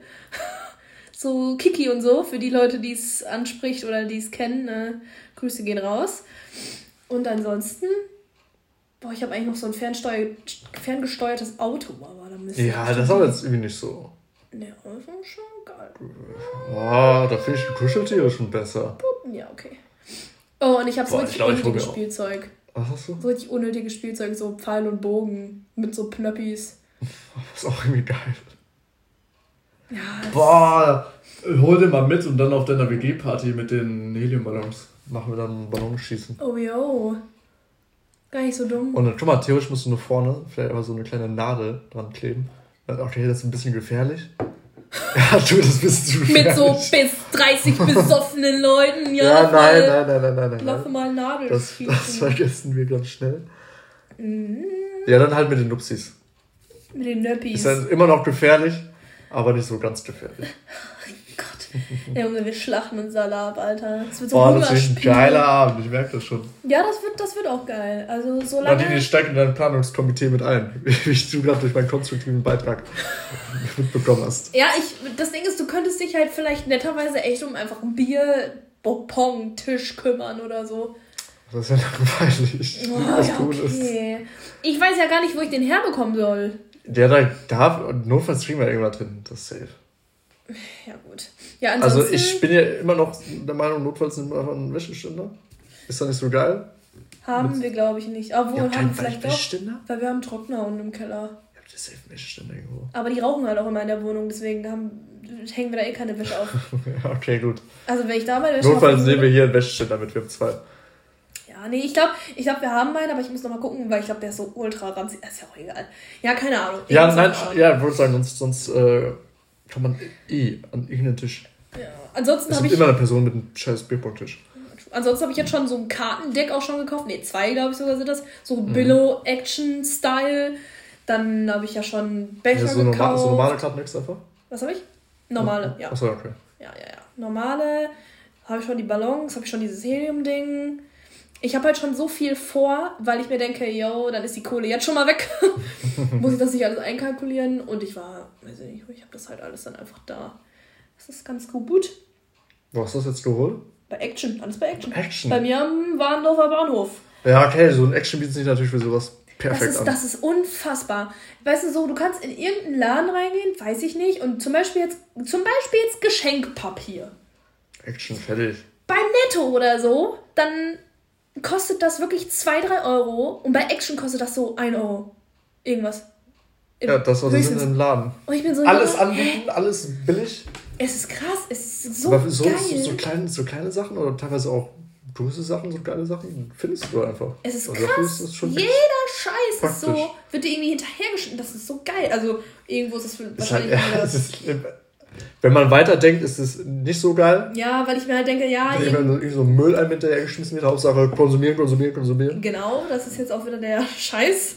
so Kiki und so, für die Leute, die es anspricht oder die es kennen. Äh, Grüße gehen raus. Und ansonsten, boah, ich habe eigentlich noch so ein ferngesteuertes Auto. Aber da ja, das ist aber jetzt irgendwie nicht so. Ne, das ist schon geil. Oh, da finde ich die Kuscheltiere schon besser. Ja, okay. Oh, und ich habe so richtig unnötiges Spielzeug. Was hast du? So richtig unnötiges Spielzeug, so Pfeil und Bogen mit so Plöppis. Das ist auch irgendwie geil. Ja. Boah, hol den mal mit und dann auf deiner WG-Party mit den Heliumballons. Machen wir dann Ballonschießen. Oh, yo. Gar nicht so dumm. Und dann, guck mal, theoretisch musst du nur vorne vielleicht einfach so eine kleine Nadel dran kleben. Okay, das ist ein bisschen gefährlich. Ja, du, das bist du. Mit so bis 30 besoffenen Leuten, ja. Ja, nein, nein, nein, nein, nein, nein. Lass mal Nadel das, das vergessen wir ganz schnell. Mhm. Ja, dann halt mit den Nupsis. Mit den Nöppis. Ist dann immer noch gefährlich, aber nicht so ganz gefährlich. Oh Gott. ja, Junge, wir schlachten uns Salat, Alter. Das wird so Boah, das wird ein geiler Abend, ich merke das schon. Ja, das wird, das wird auch geil. Also so lange... Nadine, ich steige in dein Planungskomitee mit ein, wie ich du gerade durch meinen konstruktiven Beitrag mitbekommen hast. Ja, ich, das Ding ist, du könntest dich halt vielleicht netterweise echt um einfach ein Bier, Pong, Tisch kümmern oder so. Das ist ja langweilig. Oh, ja, okay. Ich weiß ja gar nicht, wo ich den herbekommen soll. Der da darf, notfalls kriegen wir irgendwas drin, das ist safe. Ja, gut. Ja, also ich bin ja immer noch der Meinung, notfalls nimmt man einfach einen Wäscheständer. Ist das nicht so geil? Haben Mit wir, glaube ich, nicht. Obwohl, ja, haben wir vielleicht doch. Weil wir haben Trockner unten im Keller. Ja, das ist safe ein Wäscheständer irgendwo. Aber die rauchen halt auch immer in der Wohnung, deswegen haben, hängen wir da eh keine Wäsche auf. okay, gut. Also wenn ich da meine Wäsche Notfalls nehmen wir hier einen Wäscheständer mit, wir haben zwei. Ja, nee, ich glaube, ich glaub, wir haben einen, aber ich muss noch mal gucken, weil ich glaube, der ist so ultra ranzig. Ist ja auch egal. Ja, keine Ahnung. Ja, nein, ja, ich würde sagen, sonst, sonst äh, kann man eh an irgendeinen Tisch. Ja, ansonsten habe ich. immer eine Person mit einem scheiß Bierpunkttisch. Ansonsten habe ich jetzt schon so ein Kartendeck auch schon gekauft. Ne, zwei, glaube ich sogar sind das. So mhm. Billo-Action-Style. Dann habe ich ja schon Becher ja, so gekauft. Normal, so normale Kartendecks einfach? Was habe ich? Normale, ja. Achso, okay. Ja, ja, ja. Normale. Habe ich schon die Ballons, habe ich schon dieses Helium-Ding ich habe halt schon so viel vor, weil ich mir denke, yo, dann ist die Kohle jetzt schon mal weg. Muss ich das nicht alles einkalkulieren? Und ich war, weiß ich nicht, ich habe das halt alles dann einfach da. Das ist ganz gut. Wo hast du das jetzt geholt? Bei Action, alles bei Action. Action. Bei mir am Warndorfer Bahnhof. Ja, okay, so ein Action bietet sich natürlich für sowas perfekt das ist, an. Das ist unfassbar. Weißt du, so, du kannst in irgendeinen Laden reingehen, weiß ich nicht, und zum Beispiel jetzt, zum Beispiel jetzt Geschenkpapier. Action, fertig. Beim Netto oder so, dann kostet das wirklich 2, 3 Euro und bei Action kostet das so 1 Euro. Irgendwas. Im ja, das war so im Laden. Und ich bin so, alles anbieten, alles billig. Es ist krass, es ist so Aber so, geil. So, so, kleine, so kleine Sachen oder teilweise auch große Sachen, so geile Sachen, findest du einfach. Es ist also krass. Ist Jeder Scheiß praktisch. ist so, wird dir irgendwie hinterhergeschnitten. Das ist so geil. Also irgendwo ist das für, wahrscheinlich... Ist halt, ja, ist, wenn man weiterdenkt, ist es nicht so geil. Ja, weil ich mir halt denke, ja. Wenn so ein Mülleimer hinterhergeschmissen wird, Hauptsache konsumieren, konsumieren, konsumieren. Genau, das ist jetzt auch wieder der Scheiß.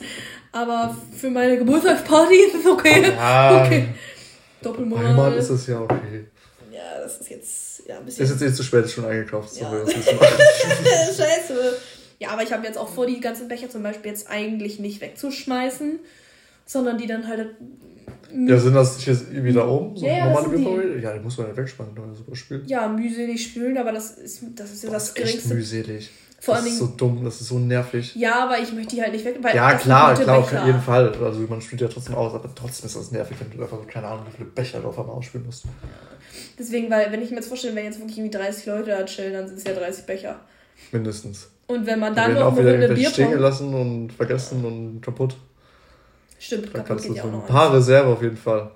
Aber für meine Geburtstagsparty ist es okay. Ja. Okay. Doppelmoral. Einmal ist es ja okay. Ja, das ist jetzt ja, ein bisschen. Ist jetzt eh zu spät, ist schon eingekauft. Ja. Scheiße. Ja, aber ich habe jetzt auch vor, die ganzen Becher zum Beispiel jetzt eigentlich nicht wegzuschmeißen, sondern die dann halt ja, sind das hier wieder oben? So ja, ja, normale Biervorräte? Ja, die muss man ja wegspannen, wenn man super spült. Ja, mühselig spülen, aber das ist, das ist ja das, das ist Geringste. Echt mühselig. Vor das ist so dumm, das ist so nervig. Ja, aber ich möchte die halt nicht weg. Weil ja, klar, klar, auf jeden Fall. Also man spült ja trotzdem aus, aber trotzdem ist das nervig, wenn du einfach so, keine Ahnung, wie viele Becher auf einmal ausspülen musst. Deswegen, weil, wenn ich mir jetzt vorstelle, wenn jetzt wirklich irgendwie 30 Leute da chillen, dann sind es ja 30 Becher. Mindestens. Und wenn man dann noch eine Runde Bier stehen gelassen und vergessen und kaputt. Stimmt, da kaputt kannst geht du so ein paar Reserve auf jeden Fall.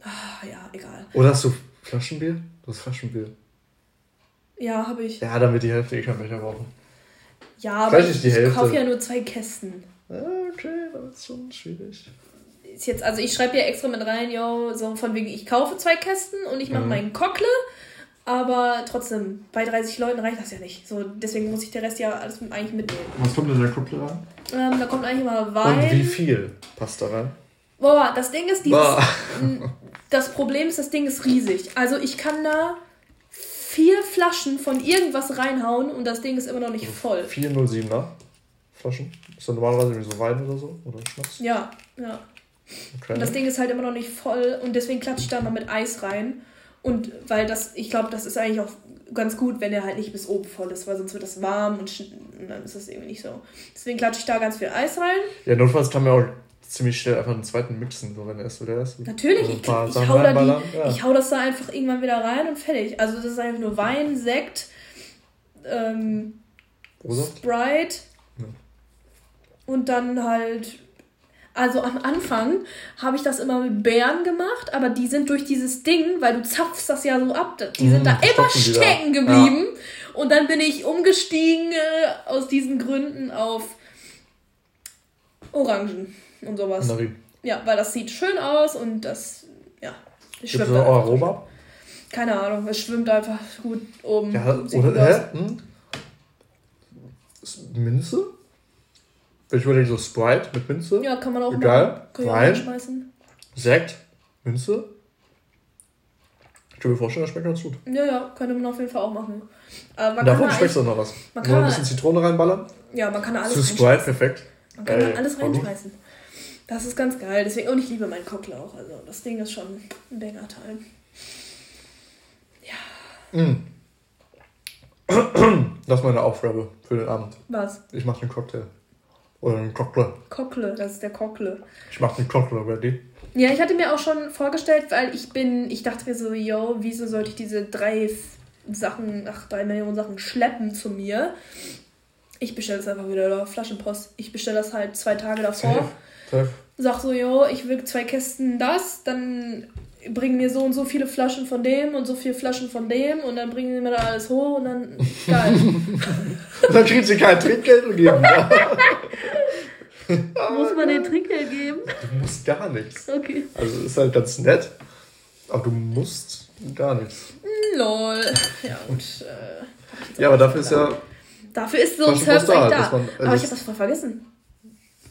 Ah, ja, egal. Oder hast du Flaschenbier? Du hast Flaschenbier. Ja, habe ich. Ja, damit die Hälfte eh kein Becher brauchen. Ja, aber ich, ich kaufe ja nur zwei Kästen. Ja, okay, das ist schon schwierig. Ist jetzt, also ich schreibe ja extra mit rein, yo, so von wegen, ich kaufe zwei Kästen und ich mache mhm. meinen Cockle, aber trotzdem, bei 30 Leuten reicht das ja nicht. So, deswegen muss ich der Rest ja alles eigentlich mitnehmen. Was kommt in der Cockle rein? Ähm, da kommt eigentlich immer Wein. Und wie viel passt da rein? Boah, das Ding ist, dieses, das Problem ist, das Ding ist riesig. Also ich kann da vier Flaschen von irgendwas reinhauen und das Ding ist immer noch nicht voll. 407er Flaschen? Ist das normalerweise wie so Wein oder so? Oder Schnaps? Ja, ja. Okay. Und das Ding ist halt immer noch nicht voll und deswegen klatsche ich da mal mit Eis rein. Und weil das, ich glaube, das ist eigentlich auch ganz gut, wenn er halt nicht bis oben voll ist, weil sonst wird das warm und, und dann ist das irgendwie nicht so. Deswegen klatsche ich da ganz viel Eis rein. Ja, notfalls kann man auch ziemlich schnell einfach einen zweiten mixen, so wenn er ist oder ist. Natürlich, also ich, ich, hau da die, ja. ich hau das da einfach irgendwann wieder rein und fertig. Also das ist einfach nur Wein, Sekt, ähm, Sprite ja. und dann halt. Also am Anfang habe ich das immer mit Bären gemacht, aber die sind durch dieses Ding, weil du zapfst das ja so ab, die sind mhm, da immer stecken geblieben. Ja. Und dann bin ich umgestiegen äh, aus diesen Gründen auf Orangen und sowas. Mandarin. Ja, weil das sieht schön aus und das, ja. Es auch Aroma? Keine Ahnung, es schwimmt einfach gut oben. Ja, oder, hä? Hm? Minze? Ich würde so Sprite mit Minze. Ja, kann man auch Egal. Machen. Wein. Sekt, Minze. kann mir vorstellen, das schmeckt ganz gut. Ja, ja, könnte man auf jeden Fall auch machen. Aber man Davon schmeckt doch noch was. Man kann noch ein bisschen Zitrone reinballern. Ja, man kann alles Zu Sprite, perfekt. Man kann da alles reinschmeißen. Das ist ganz geil. Deswegen, und ich liebe meinen Cocklauch. Also das Ding ist schon ein Banger-Teil. Ja. Mm. Das ist meine Aufgabe für den Abend. Was? Ich mache den Cocktail. Oder einen Cockle. Cockle, das ist der Cockle. Ich mache den Cockle, ready? Ja, ich hatte mir auch schon vorgestellt, weil ich bin, ich dachte mir so, yo, wieso sollte ich diese drei Sachen, ach, drei Millionen Sachen schleppen zu mir? Ich bestelle das einfach wieder da, Flaschenpost. Ich bestelle das halt zwei Tage davor. Safe. Safe. Sag so, yo, ich will zwei Kästen das, dann bringen mir so und so viele Flaschen von dem und so viele Flaschen von dem und dann bringen sie mir da alles hoch und dann geil. dann kriegen sie kein Trinkgeld geben. Muss man den Trinkgeld geben? Du musst gar nichts. Okay. Also ist halt ganz nett, aber du musst gar nichts. Mm, lol. Ja, und. Äh, ja, aber dafür ist ja. Dafür ist so ein Service da. da. Man, äh, aber ich habe das voll vergessen.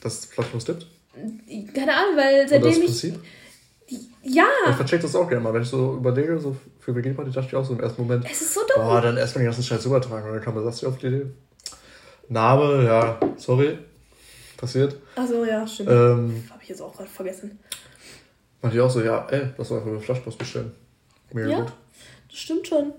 Dass es Flaschenpost gibt? Keine Ahnung, weil seitdem das Prinzip? Ja. Ich vercheck das auch gerne mal, wenn ich so überlege, so für WG Party dachte ich auch so im ersten Moment. Es ist so dumm. Boah, dann erstmal den ganzen Scheiß übertragen und dann kam das auf die Idee. Name, ja, sorry. Passiert. Achso, ja, stimmt. Ähm, Habe ich jetzt auch gerade vergessen. Meinte ich auch so, ja, ey, lass doch einfach eine Flaschpost bestellen. Mega ja, gut. Das stimmt schon.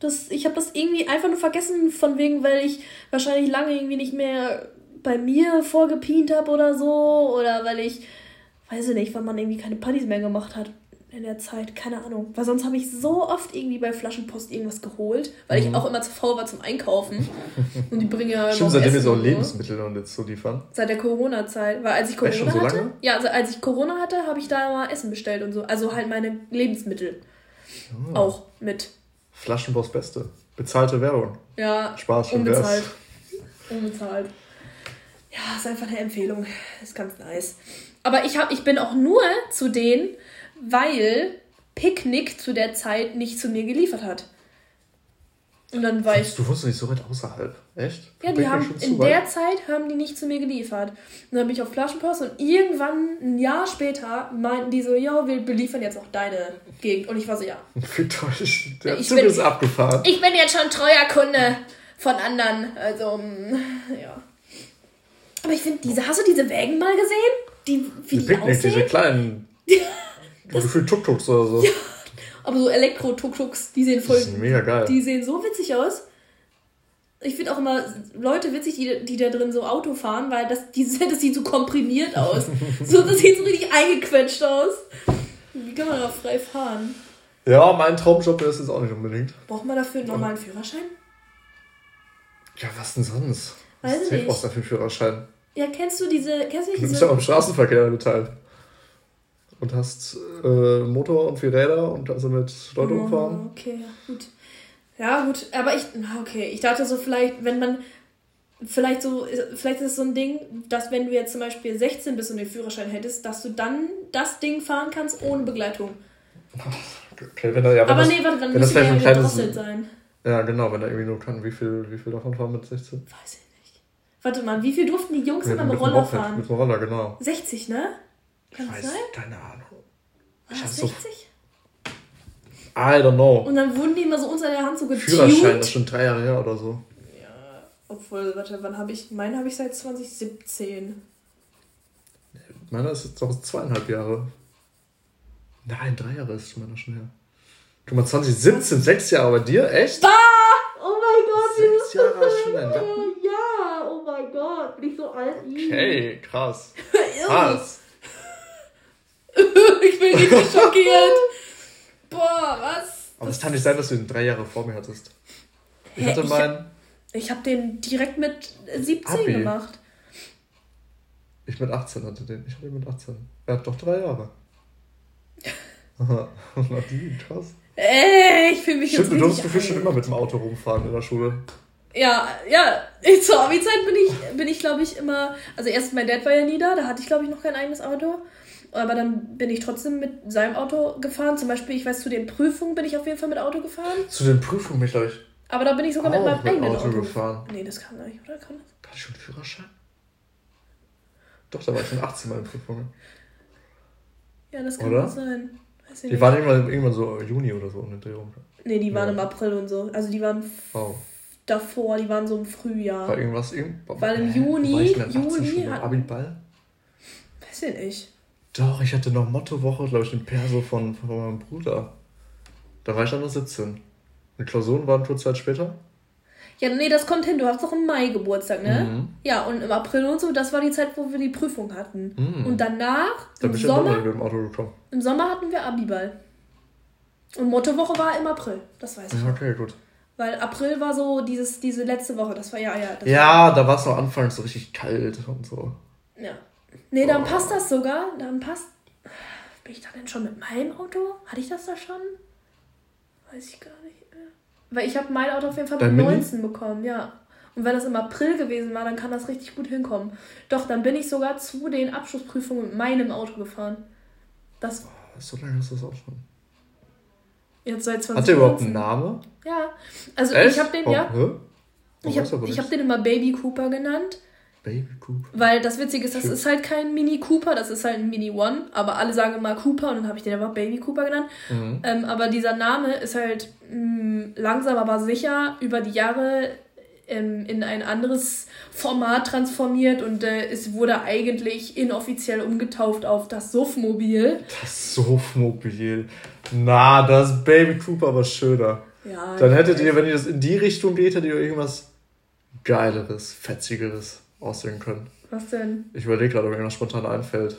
Das, ich habe das irgendwie einfach nur vergessen, von wegen, weil ich wahrscheinlich lange irgendwie nicht mehr bei mir vorgepient habe oder so. Oder weil ich weiß ich nicht, weil man irgendwie keine Partys mehr gemacht hat in der Zeit, keine Ahnung. Weil sonst habe ich so oft irgendwie bei Flaschenpost irgendwas geholt, weil mhm. ich auch immer zu faul war zum Einkaufen. Und die bringen ja Stimmt, seitdem wir so Lebensmittel und jetzt so liefern. Seit der Corona-Zeit. Weil als ich Corona so hatte, lange? ja, also als ich Corona hatte, habe ich da mal Essen bestellt und so. Also halt meine Lebensmittel. Oh. Auch mit. Flaschenpost Beste. Bezahlte Werbung. Ja. Spaß schon unbezahlt. Unbezahlt. Ja, ist einfach eine Empfehlung. Ist ganz nice. Aber ich, hab, ich bin auch nur zu denen, weil Picknick zu der Zeit nicht zu mir geliefert hat. Und dann war ich. Du wusstest nicht so weit außerhalb. Echt? Ja, die haben in der Zeit haben die nicht zu mir geliefert. Und dann bin ich auf Flaschenpost und irgendwann ein Jahr später meinten die so, ja, wir beliefern jetzt auch deine Gegend. Und ich war so, ja. Wie toll. Der ich Zug bin, ist abgefahren. Ich bin jetzt schon treuer Kunde von anderen. Also, mm, ja. Aber ich finde, diese, hast du diese Wägen mal gesehen? Die, wie die, die Picknick, aussehen? diese kleinen. Gefühlt Tuk-Tuks oder so. Ja, aber so Elektro-Tuk-Tuks, die sehen voll. Die sind mega geil. Die sehen so witzig aus. Ich finde auch immer Leute witzig, die, die da drin so Auto fahren, weil das, die, das sieht so komprimiert aus. so, das sieht so richtig eingequetscht aus. Wie kann man da frei fahren? Ja, mein Traumjob ist es auch nicht unbedingt. Braucht man dafür einen normalen Führerschein? Ja, was denn sonst? Weiß was nicht. brauchst du dafür einen Führerschein? Ja, kennst du diese. Kennst du diese? Du bist ja auch im Straßenverkehr beteiligt. Und hast äh, Motor und vier Räder und also mit Leute oh, umfahren. Okay, gut. Ja, gut. Aber ich. Okay, ich dachte so, vielleicht, wenn man. Vielleicht so, vielleicht ist es so ein Ding, dass wenn du jetzt zum Beispiel 16 bist und den Führerschein hättest, dass du dann das Ding fahren kannst ohne Begleitung. Okay, wenn er, ja, wenn Aber das, nee, warte, dann müsste er ja gedrosselt sein. Ja, genau, wenn er irgendwie nur kann. Wie viel, wie viel davon fahren mit 16? Weiß ich Warte mal, wie viel durften die Jungs immer mit, Roller fahren? Mit dem Roller, genau. 60, ne? Kann ich weiß, sein? keine Ahnung. Ich War 60? So I don't know. Und dann wurden die immer so unter der Hand so getuned. Führerschein, das ist schon drei Jahre her oder so. Ja, obwohl, warte, wann habe ich, meinen habe ich seit 2017. Meiner ist jetzt doch zweieinhalb Jahre. Nein, drei Jahre ist meiner schon her. Guck mal, 2017, sechs Jahre bei dir? Echt? Bah! Oh mein Gott, sechs Jahre schon ein mein Gott, bin ich so alt? Okay, krass. krass. ich bin richtig schockiert. Boah, was? Aber es kann nicht sein, dass du den drei Jahre vor mir hattest. Ich Hä, hatte meinen. Ich habe den direkt mit 17 Abi. gemacht. Ich mit 18 hatte den. Ich hatte den mit 18. Er hat doch drei Jahre. Nadine, krass. Ey, ich fühle mich Stimmt, jetzt du durfst du schon immer mit dem Auto rumfahren in der Schule. Ja, ja. Zur Abi-Zeit bin ich, bin ich glaube ich, immer. Also, erst mein Dad war ja nie da, da hatte ich, glaube ich, noch kein eigenes Auto. Aber dann bin ich trotzdem mit seinem Auto gefahren. Zum Beispiel, ich weiß, zu den Prüfungen bin ich auf jeden Fall mit Auto gefahren. Zu den Prüfungen bin ich, glaube ich. Aber da bin ich sogar mit meinem mit eigenen Auto, Auto gefahren. Nee, das kann nicht, oder? Kann das? Hatte ich schon Führerschein? Doch, da war ich schon 18 Mal in Prüfungen. Ja, das kann oder? sein. Die nicht. waren irgendwann, irgendwann so Juni oder so um den Dreh rum. Nee, die waren ja. im April und so. Also die waren oh. Davor, die waren so im Frühjahr. War irgendwas irgendwas? Weil im Juni, Juli hat Abiball? Weiß ich nicht. Doch, ich hatte noch Mottowoche, glaube ich, den Perso von, von meinem Bruder. Da war ich dann noch 17. Die Klausuren waren kurz Zeit später. Ja, nee, das kommt hin. Du hast doch im Mai Geburtstag, ne? Mhm. Ja, und im April und so, das war die Zeit, wo wir die Prüfung hatten. Mhm. Und danach, da im Sommer, im Auto gekommen. Im Sommer hatten wir Abiball. Und Mottowoche war im April, das weiß ich. Okay, gut. Weil April war so dieses, diese letzte Woche, das war ja, ja. ja, war, da war es noch anfangs so richtig kalt und so. Ja. Nee, dann oh. passt das sogar. Dann passt. Bin ich da denn schon mit meinem Auto? Hatte ich das da schon? Weiß ich gar nicht mehr. Weil ich habe mein Auto auf jeden Fall mit 19 bekommen, ja. Und wenn das im April gewesen war, dann kann das richtig gut hinkommen. Doch, dann bin ich sogar zu den Abschlussprüfungen mit meinem Auto gefahren. Das. Oh, so lange ist das auch schon. Jetzt seit 20 Hat der überhaupt einen Namen? Ja. Also Echt? ich habe den, oh, ja. Hä? Ich habe hab den immer Baby Cooper genannt. Baby Cooper. Weil das Witzige ist, das Schön. ist halt kein Mini Cooper, das ist halt ein Mini One, aber alle sagen immer Cooper und dann habe ich den einfach Baby Cooper genannt. Mhm. Ähm, aber dieser Name ist halt mh, mm, langsam aber sicher über die Jahre ähm, in ein anderes Format transformiert und äh, es wurde eigentlich inoffiziell umgetauft auf das Suffmobil. Das Suffmobil. Na, das Baby Cooper aber schöner. Ja, Dann hättet ihr, wenn ihr das in die Richtung geht, hättet ihr irgendwas Geileres, Fetzigeres aussehen können. Was denn? Ich überlege gerade, ob mir irgendwas spontan einfällt.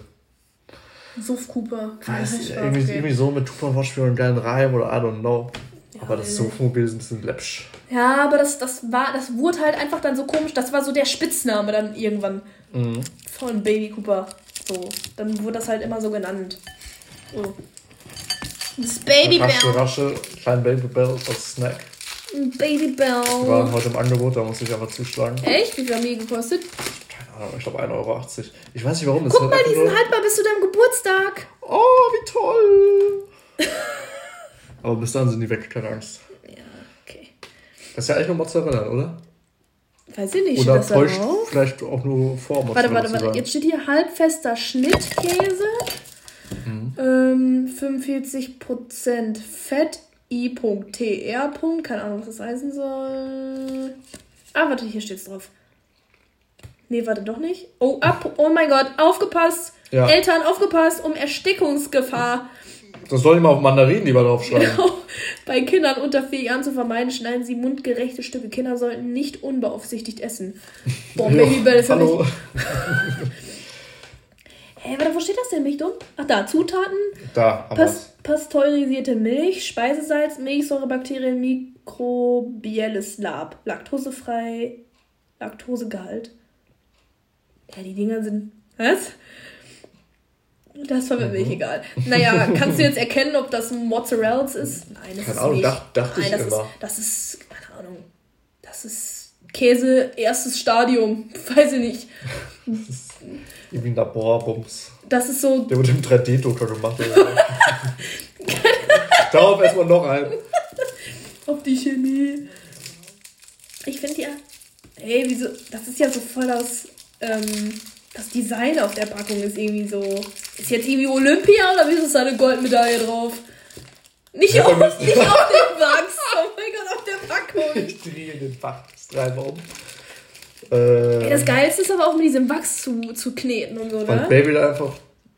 Suff Cooper. Weiß nicht, irgendwie, irgendwie so mit Tupperwatch einen geilen Reim oder I don't know. Ja, aber das Suffmobil ist ein bisschen läppsch. Ja, aber das, das war, das wurde halt einfach dann so komisch. Das war so der Spitzname dann irgendwann mhm. von Baby Cooper. So, dann wurde das halt immer so genannt. So. Das Baby Bell. Rasche, rasche, klein Baby Bell als Snack. Baby Bell. Die waren heute im Angebot, da muss ich einfach zuschlagen. Echt? Wie viel haben die gekostet? Keine Ahnung, ich glaube 1,80 Euro. Ich weiß nicht warum. Guck mal, die sind haltbar bis zu deinem Geburtstag. Oh, wie toll. Aber bis dann sind die weg, keine Angst. Ja, okay. Das ist ja eigentlich nur Mozzarella, oder? Weiß ich nicht. Oder täuscht vielleicht auch nur vor Mozzarella. Warte, warte, warte. Jetzt steht hier halbfester Schnittkäse. Mhm. Ähm, 45% Fett, I.TR. Keine Ahnung, was das heißen soll. Ah, warte, hier steht's drauf. Nee, warte doch nicht. Oh, ab. Oh mein Gott, aufgepasst. Ja. Eltern, aufgepasst um Erstickungsgefahr. Das soll ich mal auf Mandarinen lieber draufschreiben. Genau. Bei Kindern unter vier Jahren zu vermeiden, schneiden sie mundgerechte Stücke. Kinder sollten nicht unbeaufsichtigt essen. Boah, Babybell ist Hallo. Hä, hey, warte, wo steht das denn? Bin ich dumm? Ach da, Zutaten. Da, Pas Pasteurisierte Milch, Speisesalz, Milchsäurebakterien, mikrobielles Lab, laktosefrei, Laktosegehalt. Ja, die Dinger sind. Was? Das war mir mhm. egal. Naja, kannst du jetzt erkennen, ob das Mozzarella ist? Nein, das keine ist Ahnung, nicht. Dacht, dachte Nein, das ich ist, immer. Das ist, keine Ahnung, das ist Käse erstes Stadium. Weiß ich nicht. Irgendwie ein Laborbums. Das ist so. Der wurde im 3D-Drucker gemacht. Darauf erstmal noch ein. Auf die Chemie. Ich finde ja. Ey, wieso. Das ist ja so voll das. Ähm, das Design auf der Packung ist irgendwie so. Ist jetzt irgendwie Olympia oder wieso ist da eine Goldmedaille drauf? Nicht, ja, auf, nicht auf dem Wachs. Oh mein Gott, auf der Packung. Ich drehe den Wachstreiber um. Äh, Ey, das Geilste ist aber auch mit diesem Wachs zu, zu kneten und so, ne? Weil Baby einfach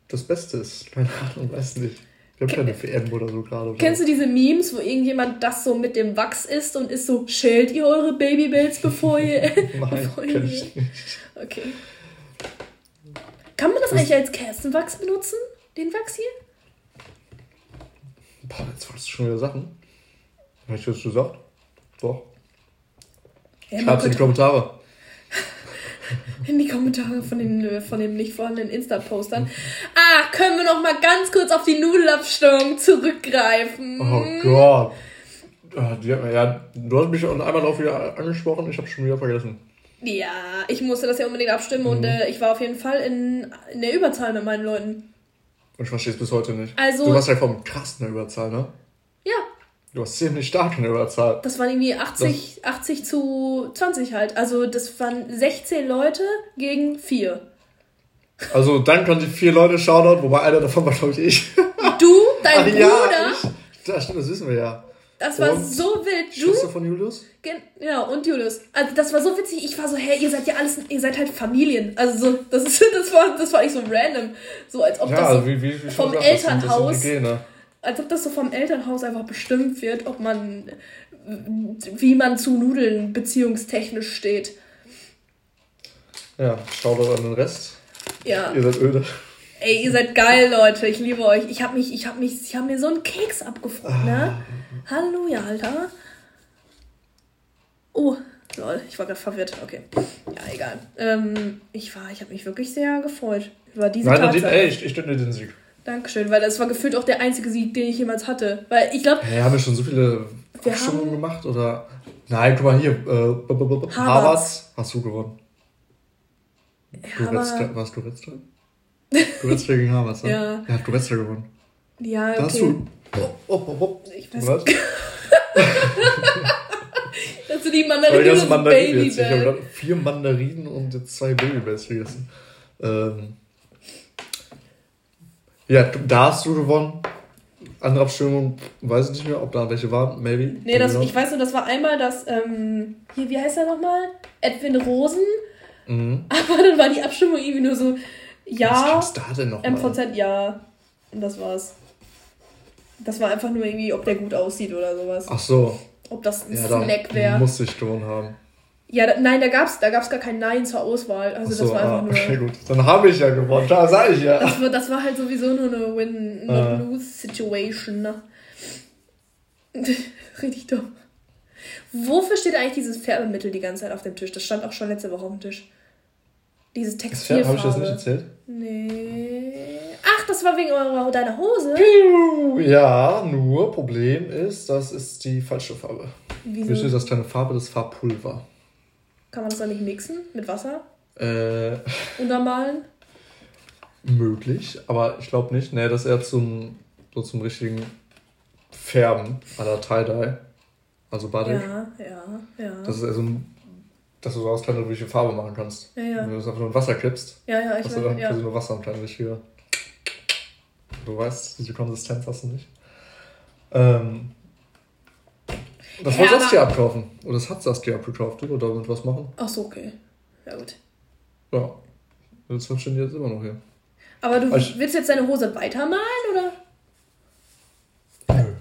das Beste ist. Keine Ahnung, weiß nicht. Ich habe keine WM oder so gerade. Kennst du diese Memes, wo irgendjemand das so mit dem Wachs isst und ist so, schält ihr eure Babybells, bevor ihr... Nein, bevor ihr ich nicht. Okay. Kann man das, eigentlich als Kerzenwachs benutzen? Den Wachs hier? Boah, jetzt wolltest du schon wieder Sachen. Hast du das gesagt? Doch. Ja, Schreib's in die Kommentare in die Kommentare von den, äh, von den nicht vorhandenen Insta-Postern. Ah, können wir noch mal ganz kurz auf die Nudelabstimmung zurückgreifen? Oh Gott. Ah, ja, du hast mich schon einmal darauf wieder angesprochen, ich habe schon wieder vergessen. Ja, ich musste das ja unbedingt abstimmen mhm. und äh, ich war auf jeden Fall in, in der Überzahl mit meinen Leuten. Und ich verstehe es bis heute nicht. Also, du warst ja vom krass in der Überzahl, ne? Ja, Du hast ziemlich stark in der Überzahl. Das waren irgendwie 80, das 80 zu 20 halt. Also das waren 16 Leute gegen 4. Also dann konnten die vier Leute Shoutout, wobei einer davon war, glaube ich, ich. Du, dein Ach, Bruder. Ja, ich, das stimmt, das wissen wir ja. Das war und so wild. Du, Schwester von Julius? Ja, und Julius. Also das war so witzig. Ich war so, hey, ihr seid ja alles, ihr seid halt Familien. Also so, das ist, das war, das war nicht so random. So als ob ja, das so wie, wie, wie vom Elternhaus, das das als ob das so vom Elternhaus einfach bestimmt wird, ob man, wie man zu Nudeln beziehungstechnisch steht. Ja, schau doch an den Rest. Ja. Ihr seid öde. Ey, ihr seid geil, Leute. Ich liebe euch. Ich hab mich, ich hab mich, ich hab mir so einen Keks abgefroren, ne? Ah. Halleluja, Alter. Oh, lol, ich war gerade verwirrt. Okay. Ja, egal. Ähm, ich war, ich habe mich wirklich sehr gefreut über diese Nein, Tatsache. ey, ich, ich dir den Sieg. Dankeschön, weil das war gefühlt auch der einzige Sieg, den ich jemals hatte. Weil ich glaube. Hey, haben wir schon so viele Abstimmungen gemacht? Oder. Nein, guck mal hier. Äh, Harvards hast du gewonnen. Ja, Goretzka, warst du Goretzka? Goretzka gegen Harvards, ne? Ja. Ja, hat Goretzka gewonnen. Ja, okay. Da hast du Oh, oh, oh. Ich weiß Was? Dass du die Mandarinen und Mandarinen jetzt. Ich habe gerade vier Mandarinen und jetzt zwei Babybells gegessen. Ähm, ja, da hast du gewonnen. Andere Abstimmung, weiß ich nicht mehr, ob da welche waren, maybe. Nee, das, ich weiß nur, das war einmal das, ähm, hier, wie heißt er nochmal? Edwin Rosen. Mhm. Aber dann war die Abstimmung irgendwie nur so, ja. Was da denn noch MVZ, ja. Und das war's. Das war einfach nur irgendwie, ob der gut aussieht oder sowas. Ach so. Ob das ein ja, Snack wäre. Muss ich schon haben. Ja, da, nein, da gab's, da gab's gar kein Nein zur Auswahl. Also so, das war einfach ah, nur. Okay, gut. Dann habe ich ja gewonnen. Da sag ich ja. Das war, das war halt sowieso nur eine Win-Not-Lose-Situation. Ne? Richtig dumm. Wofür steht eigentlich dieses Färbemittel die ganze Zeit auf dem Tisch? Das stand auch schon letzte Woche auf dem Tisch. Dieses Textilfarbe. Habe ich das nicht erzählt? Nee. Das war wegen eurer, deiner Hose? Ja, nur Problem ist, das ist die falsche Farbe. Wieso? Wieso ist das keine Farbe? Das Farbpulver. Kann man das dann nicht mixen mit Wasser? Äh. Untermalen? Möglich, aber ich glaube nicht. Nee, das ist eher zum, so zum richtigen Färben à la Tie-Dye. Also Badik. Ja, ja, ja. Das ist also ein dass du daraus kleine richtige Farbe machen kannst. Ja, ja. Wenn du das einfach nur in Wasser kippst, ja, ja, ich hast du dann ja. nur Wasser und kleine richtige. Du weißt, diese Konsistenz hast du nicht. Ähm, das ja, wollte Saskia abkaufen. Oder das hat Saskia abgekauft. Oder damit was machen? Ach so, okay. Ja, gut. Ja. Wünschen die jetzt immer noch hier. Aber du ich, willst jetzt deine Hose weitermalen, oder? Nö.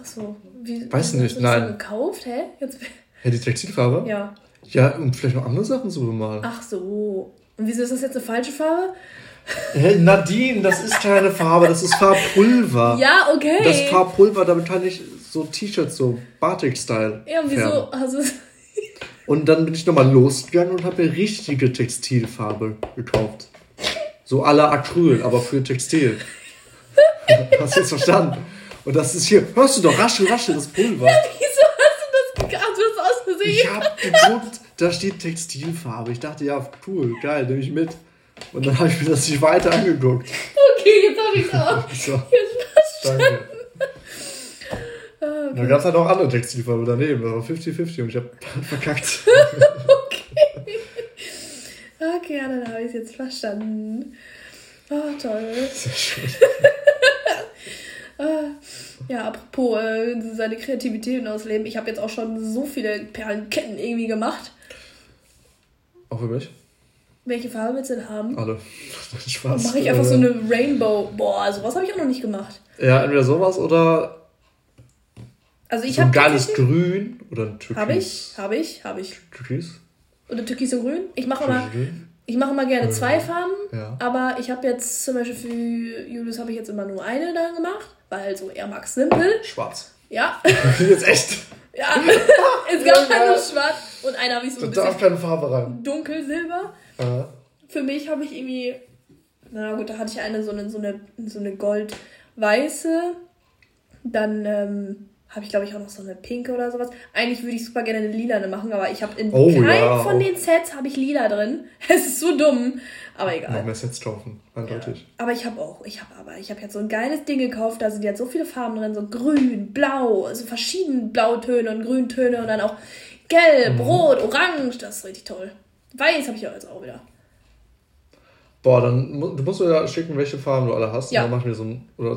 Ach so. Wie, Weiß nicht, nein. Hast du gekauft, hä? Jetzt... Hä, die Textilfarbe? Ja. Ja, und vielleicht noch andere Sachen zu bemalen. Ach so. Und wieso ist das jetzt eine falsche Farbe? Hey, Nadine, das ist keine Farbe, das ist Farbpulver. Ja, okay. Das Farbpulver, damit kann ich so T-Shirts, so Batik-Style. Ja, und wieso du Und dann bin ich nochmal losgegangen und habe mir richtige Textilfarbe gekauft. So à la Acryl, aber für Textil. hast du jetzt verstanden? Und das ist hier, hörst du doch, raschel, raschel, das Pulver. Ja, wieso hast du das gehabt? Du hast aus Versehen. Ich hab geguckt, da steht Textilfarbe. Ich dachte, ja, cool, geil, nehme ich mit. Und dann habe ich mir das nicht weiter angeguckt. Okay, jetzt habe ich es auch. so. Jetzt Danke. Okay. Dann gab es halt auch andere Textilfarbe daneben, das war 50-50 und ich habe verkackt. okay. Okay, ja, dann habe ich es jetzt verstanden. Oh, toll. Sehr schön. Ah, ja, apropos äh, seine Kreativität ausleben. Ich habe jetzt auch schon so viele Perlenketten irgendwie gemacht. Auch für mich? Welche Farbe willst du denn haben? Alle. Spaß. Mache ich einfach so eine Rainbow. Boah, sowas habe ich auch noch nicht gemacht. Ja, entweder sowas oder. Also ich so habe. Ein geiles Grün oder ein Türkis. Habe ich, habe ich, habe ich. Türkis? Oder Türkis und Grün. Ich mache immer. Ich mache immer gerne zwei Farben, ja. aber ich habe jetzt zum Beispiel für Julius habe ich jetzt immer nur eine dann gemacht, weil so er mag simpel. Schwarz. Ja. jetzt echt. Ja, es gab halt nur schwarz und eine habe ich so ein bisschen. Da darf keine Farbe rein. Dunkelsilber. Ja. Für mich habe ich irgendwie, na gut, da hatte ich eine so eine, so eine, so eine gold-weiße. Dann ähm, habe ich, glaube ich, auch noch so eine pinke oder sowas. Eigentlich würde ich super gerne eine lilane machen, aber ich habe in oh, keinem ja, von den Sets habe ich lila drin. Es ist so dumm, aber egal. Noch mehr Sets kaufen, eindeutig. Ja. Aber ich habe auch, ich habe aber, ich habe jetzt so ein geiles Ding gekauft, da sind jetzt so viele Farben drin, so grün, blau, also verschiedene Blautöne und Grüntöne und dann auch gelb, mhm. rot, orange, das ist richtig toll. Weiß habe ich ja jetzt auch wieder. Boah, dann du musst mir ja schicken, welche Farben du alle hast. Ja. Und dann machen wir so ein, oder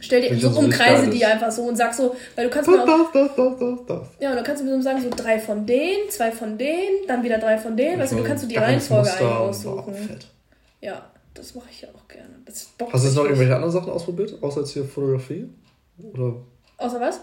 Stell dir so umkreise die einfach so und sag so, weil du kannst mir auch, das, das, das, das, das. Ja, und dann kannst du mir so sagen, so drei von denen, zwei von denen, dann wieder drei von denen. Weißt du, du kannst du die Reihenfolge eigentlich aussuchen. Ja, das mache ich ja auch gerne. Hast du jetzt noch irgendwelche anderen Sachen ausprobiert, außer jetzt hier Fotografie? Oder? Außer was?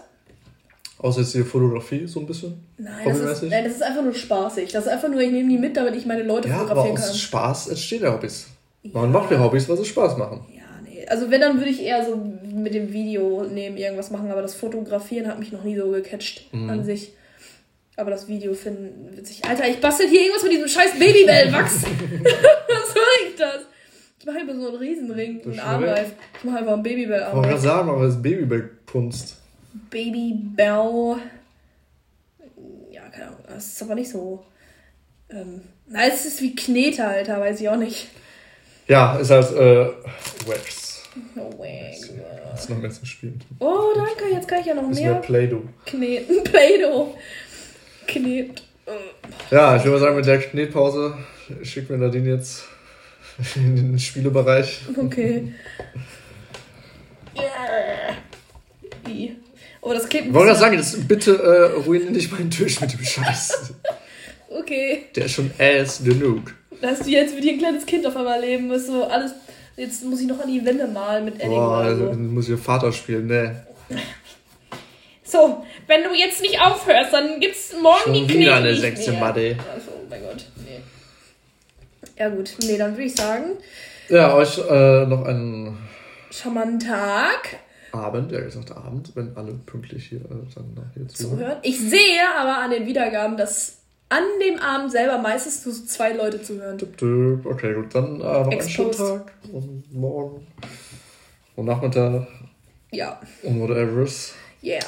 Außer jetzt hier Fotografie so ein bisschen? Nein das, ist, nein, das ist einfach nur spaßig. Das ist einfach nur, ich nehme die mit, damit ich meine Leute ja, fotografieren aber aus kann. Spaß entstehen ja Hobbys. Man macht ja Hobbys, weil sie Spaß machen. Ja, nee. Also wenn, dann würde ich eher so mit dem Video nehmen irgendwas machen, aber das Fotografieren hat mich noch nie so gecatcht mhm. an sich. Aber das Video finden witzig. Alter, ich bastel hier irgendwas mit diesem scheiß Babybell-Wachs. Was soll ich das? Ich mache immer so einen Riesenring, einen Armreif. Ich mache einfach einen Babybell-Armreif. Ich wollte gerade sagen, aber das ist Babybell-Kunst. Babybell. Ja, keine Ahnung. Das ist aber nicht so. Ähm, na, es ist wie Knete, Alter, weiß ich auch nicht. Ja, ist halt äh, Wax. No Wax. Das ist noch mehr zum Spielen. Oh, danke, jetzt kann ich ja noch das mehr. Play-Doh. Kneten. Play-Doh. Knet. Ja, ich würde mal sagen, mit der Knetpause schicken wir Nadine jetzt in den Spielebereich. Okay. Yeah. Oh, das klingt. Wollte sagen, das, bitte äh, ruiniere nicht meinen Tisch mit dem Scheiß. okay. Der ist schon ass genug. Dass du jetzt wie ein kleines Kind auf einmal leben musst, so alles. Jetzt muss ich noch an die Wände malen mit Edding Boah, oder so. Dann muss ich Vater spielen, ne. So, wenn du jetzt nicht aufhörst, dann gibt's morgen Schon die Knie. Wieder eine sechste Madde. Also, oh mein Gott, nee. Ja gut, nee, dann würde ich sagen. Ja, euch äh, noch einen charmanten Tag. Abend, ja gesagt Abend, wenn alle pünktlich hier äh, dann nachher zuhören. Ich sehe aber an den Wiedergaben, dass an dem Abend selber meistens nur so zwei Leute zuhören. Okay, gut, dann äh, noch einen schönen Tag und morgen und Nachmittag. Ja. Und whatever's. Yeah.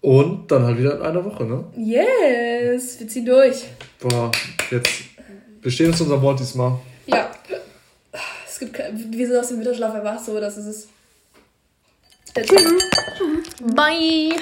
Und dann halt wieder in einer Woche, ne? Yes, wir ziehen durch. Boah, jetzt. Wir stehen uns unser Wort diesmal. Ja. Es gibt, wir sind aus dem Winterschlaf erwacht, so dass es ist. That's. Bye.